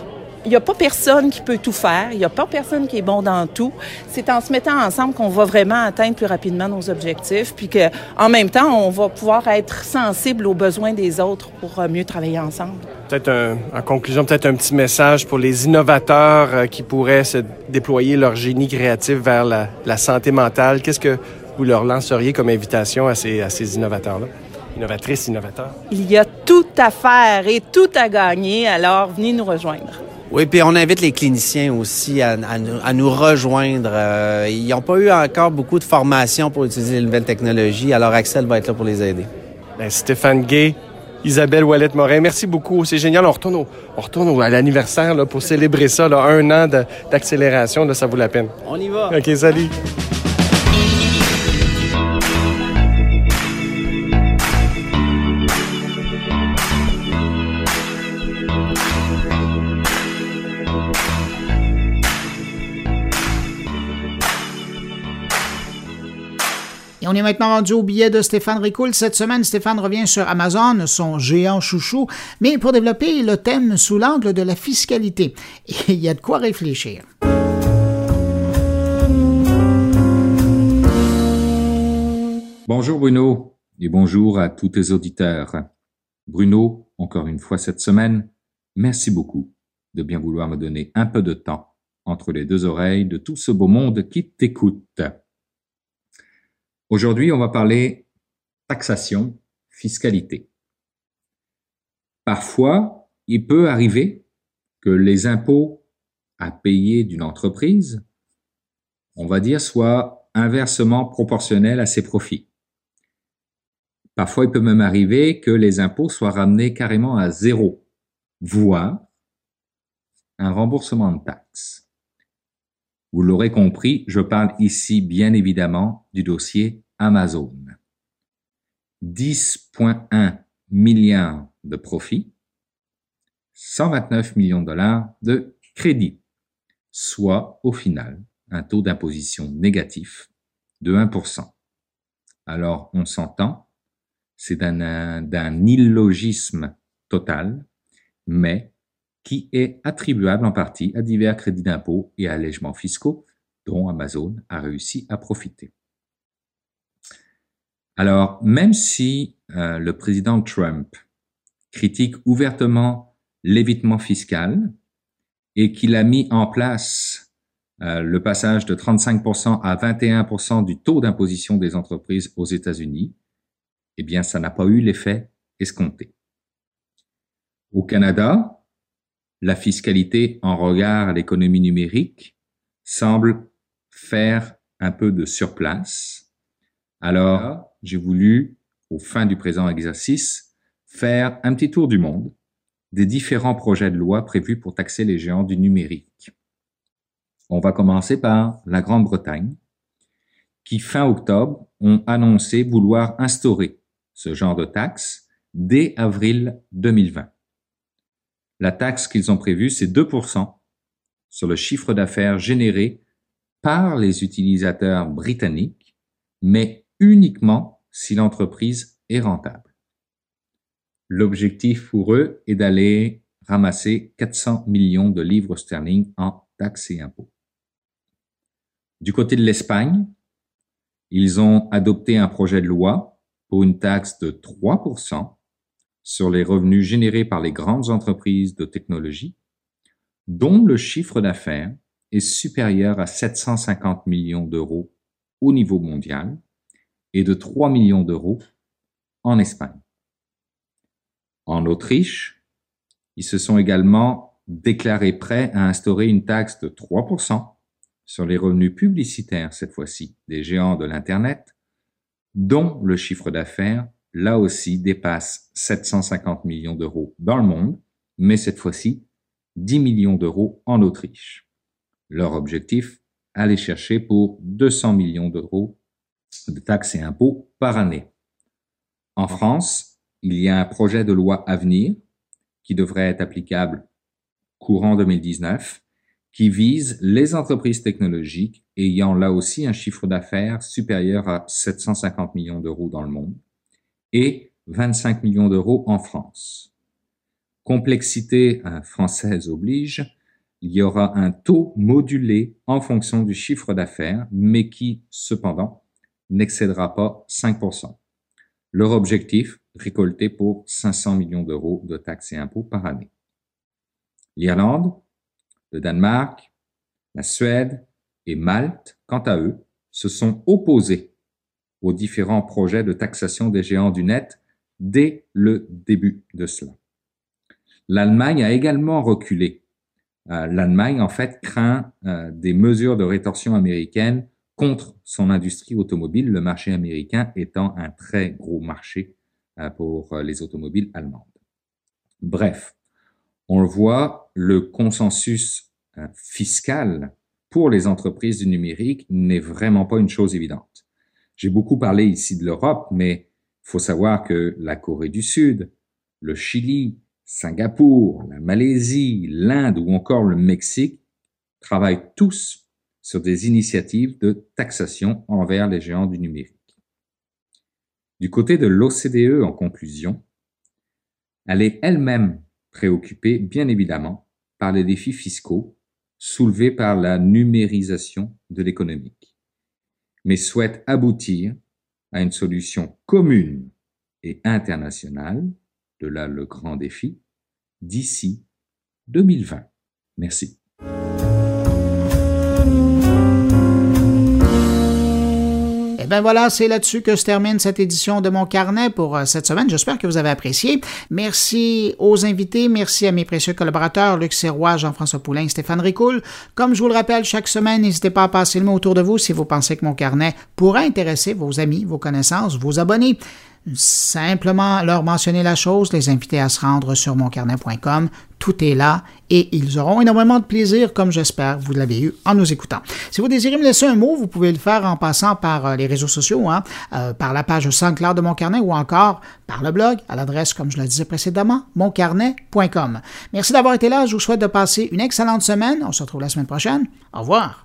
il n'y a pas personne qui peut tout faire, il n'y a pas personne qui est bon dans tout. C'est en se mettant ensemble qu'on va vraiment atteindre plus rapidement nos objectifs, puis qu'en même temps, on va pouvoir être sensible aux besoins des autres pour euh, mieux travailler ensemble. Peut-être en conclusion, peut-être un petit message pour les innovateurs euh, qui pourraient se déployer leur génie créatif vers la, la santé mentale. Qu'est-ce que vous leur lanceriez comme invitation à ces, à ces innovateurs-là? Innovatrices, innovateurs? Il y a tout à faire et tout à gagner, alors venez nous rejoindre. Oui, puis on invite les cliniciens aussi à, nous, rejoindre. Euh, ils n'ont pas eu encore beaucoup de formation pour utiliser les nouvelles technologies, alors Axel va être là pour les aider. Ben, Stéphane Gay, Isabelle Wallet-Morin, merci beaucoup. C'est génial. On retourne, on retourne à l'anniversaire pour célébrer ça, un an d'accélération. Ça vaut la peine. On y va. OK, salut. On est maintenant rendu au billet de Stéphane Ricoul. Cette semaine, Stéphane revient sur Amazon, son géant chouchou, mais pour développer le thème sous l'angle de la fiscalité. Il y a de quoi réfléchir. Bonjour Bruno et bonjour à tous tes auditeurs. Bruno, encore une fois cette semaine, merci beaucoup de bien vouloir me donner un peu de temps entre les deux oreilles de tout ce beau monde qui t'écoute. Aujourd'hui, on va parler taxation, fiscalité. Parfois, il peut arriver que les impôts à payer d'une entreprise, on va dire, soient inversement proportionnels à ses profits. Parfois, il peut même arriver que les impôts soient ramenés carrément à zéro, voire un remboursement de taxes. Vous l'aurez compris, je parle ici bien évidemment du dossier Amazon. 10,1 milliards de profits, 129 millions de dollars de crédit, soit au final un taux d'imposition négatif de 1%. Alors on s'entend, c'est d'un illogisme total, mais qui est attribuable en partie à divers crédits d'impôt et allègements fiscaux dont Amazon a réussi à profiter. Alors, même si euh, le président Trump critique ouvertement l'évitement fiscal et qu'il a mis en place euh, le passage de 35% à 21% du taux d'imposition des entreprises aux États-Unis, eh bien, ça n'a pas eu l'effet escompté. Au Canada, la fiscalité en regard à l'économie numérique semble faire un peu de surplace. Alors, j'ai voulu, au fin du présent exercice, faire un petit tour du monde des différents projets de loi prévus pour taxer les géants du numérique. On va commencer par la Grande-Bretagne, qui fin octobre ont annoncé vouloir instaurer ce genre de taxe dès avril 2020. La taxe qu'ils ont prévue, c'est 2% sur le chiffre d'affaires généré par les utilisateurs britanniques, mais uniquement si l'entreprise est rentable. L'objectif pour eux est d'aller ramasser 400 millions de livres sterling en taxes et impôts. Du côté de l'Espagne, ils ont adopté un projet de loi pour une taxe de 3% sur les revenus générés par les grandes entreprises de technologie, dont le chiffre d'affaires est supérieur à 750 millions d'euros au niveau mondial et de 3 millions d'euros en Espagne. En Autriche, ils se sont également déclarés prêts à instaurer une taxe de 3% sur les revenus publicitaires, cette fois-ci, des géants de l'Internet, dont le chiffre d'affaires, là aussi, dépasse 750 millions d'euros dans le monde, mais cette fois-ci, 10 millions d'euros en Autriche. Leur objectif, aller chercher pour 200 millions d'euros de taxes et impôts par année. En France, il y a un projet de loi à venir qui devrait être applicable courant 2019, qui vise les entreprises technologiques ayant là aussi un chiffre d'affaires supérieur à 750 millions d'euros dans le monde et 25 millions d'euros en France. Complexité française oblige, il y aura un taux modulé en fonction du chiffre d'affaires, mais qui, cependant, n'excédera pas 5%. Leur objectif, récolter pour 500 millions d'euros de taxes et impôts par année. L'Irlande, le Danemark, la Suède et Malte, quant à eux, se sont opposés aux différents projets de taxation des géants du net dès le début de cela. L'Allemagne a également reculé. Euh, L'Allemagne, en fait, craint euh, des mesures de rétorsion américaines contre son industrie automobile, le marché américain étant un très gros marché euh, pour les automobiles allemandes. Bref, on le voit, le consensus fiscal pour les entreprises du numérique n'est vraiment pas une chose évidente. J'ai beaucoup parlé ici de l'Europe, mais faut savoir que la Corée du Sud, le Chili, Singapour, la Malaisie, l'Inde ou encore le Mexique travaillent tous sur des initiatives de taxation envers les géants du numérique. Du côté de l'OCDE, en conclusion, elle est elle-même préoccupée, bien évidemment, par les défis fiscaux soulevés par la numérisation de l'économique, mais souhaite aboutir à une solution commune et internationale, de là le grand défi, d'ici 2020. Merci. Ben voilà, c'est là-dessus que se termine cette édition de mon carnet pour euh, cette semaine. J'espère que vous avez apprécié. Merci aux invités, merci à mes précieux collaborateurs Luc Serrois, Jean-François Poulain, Stéphane Ricoul. Comme je vous le rappelle chaque semaine, n'hésitez pas à passer le mot autour de vous si vous pensez que mon carnet pourrait intéresser vos amis, vos connaissances, vos abonnés. Simplement leur mentionner la chose, les inviter à se rendre sur moncarnet.com. Tout est là et ils auront énormément de plaisir, comme j'espère vous l'avez eu en nous écoutant. Si vous désirez me laisser un mot, vous pouvez le faire en passant par euh, les réseaux sociaux, hein, euh, par la page Saint-Clair de Mon Carnet ou encore par le blog à l'adresse, comme je le disais précédemment, moncarnet.com. Merci d'avoir été là. Je vous souhaite de passer une excellente semaine. On se retrouve la semaine prochaine. Au revoir.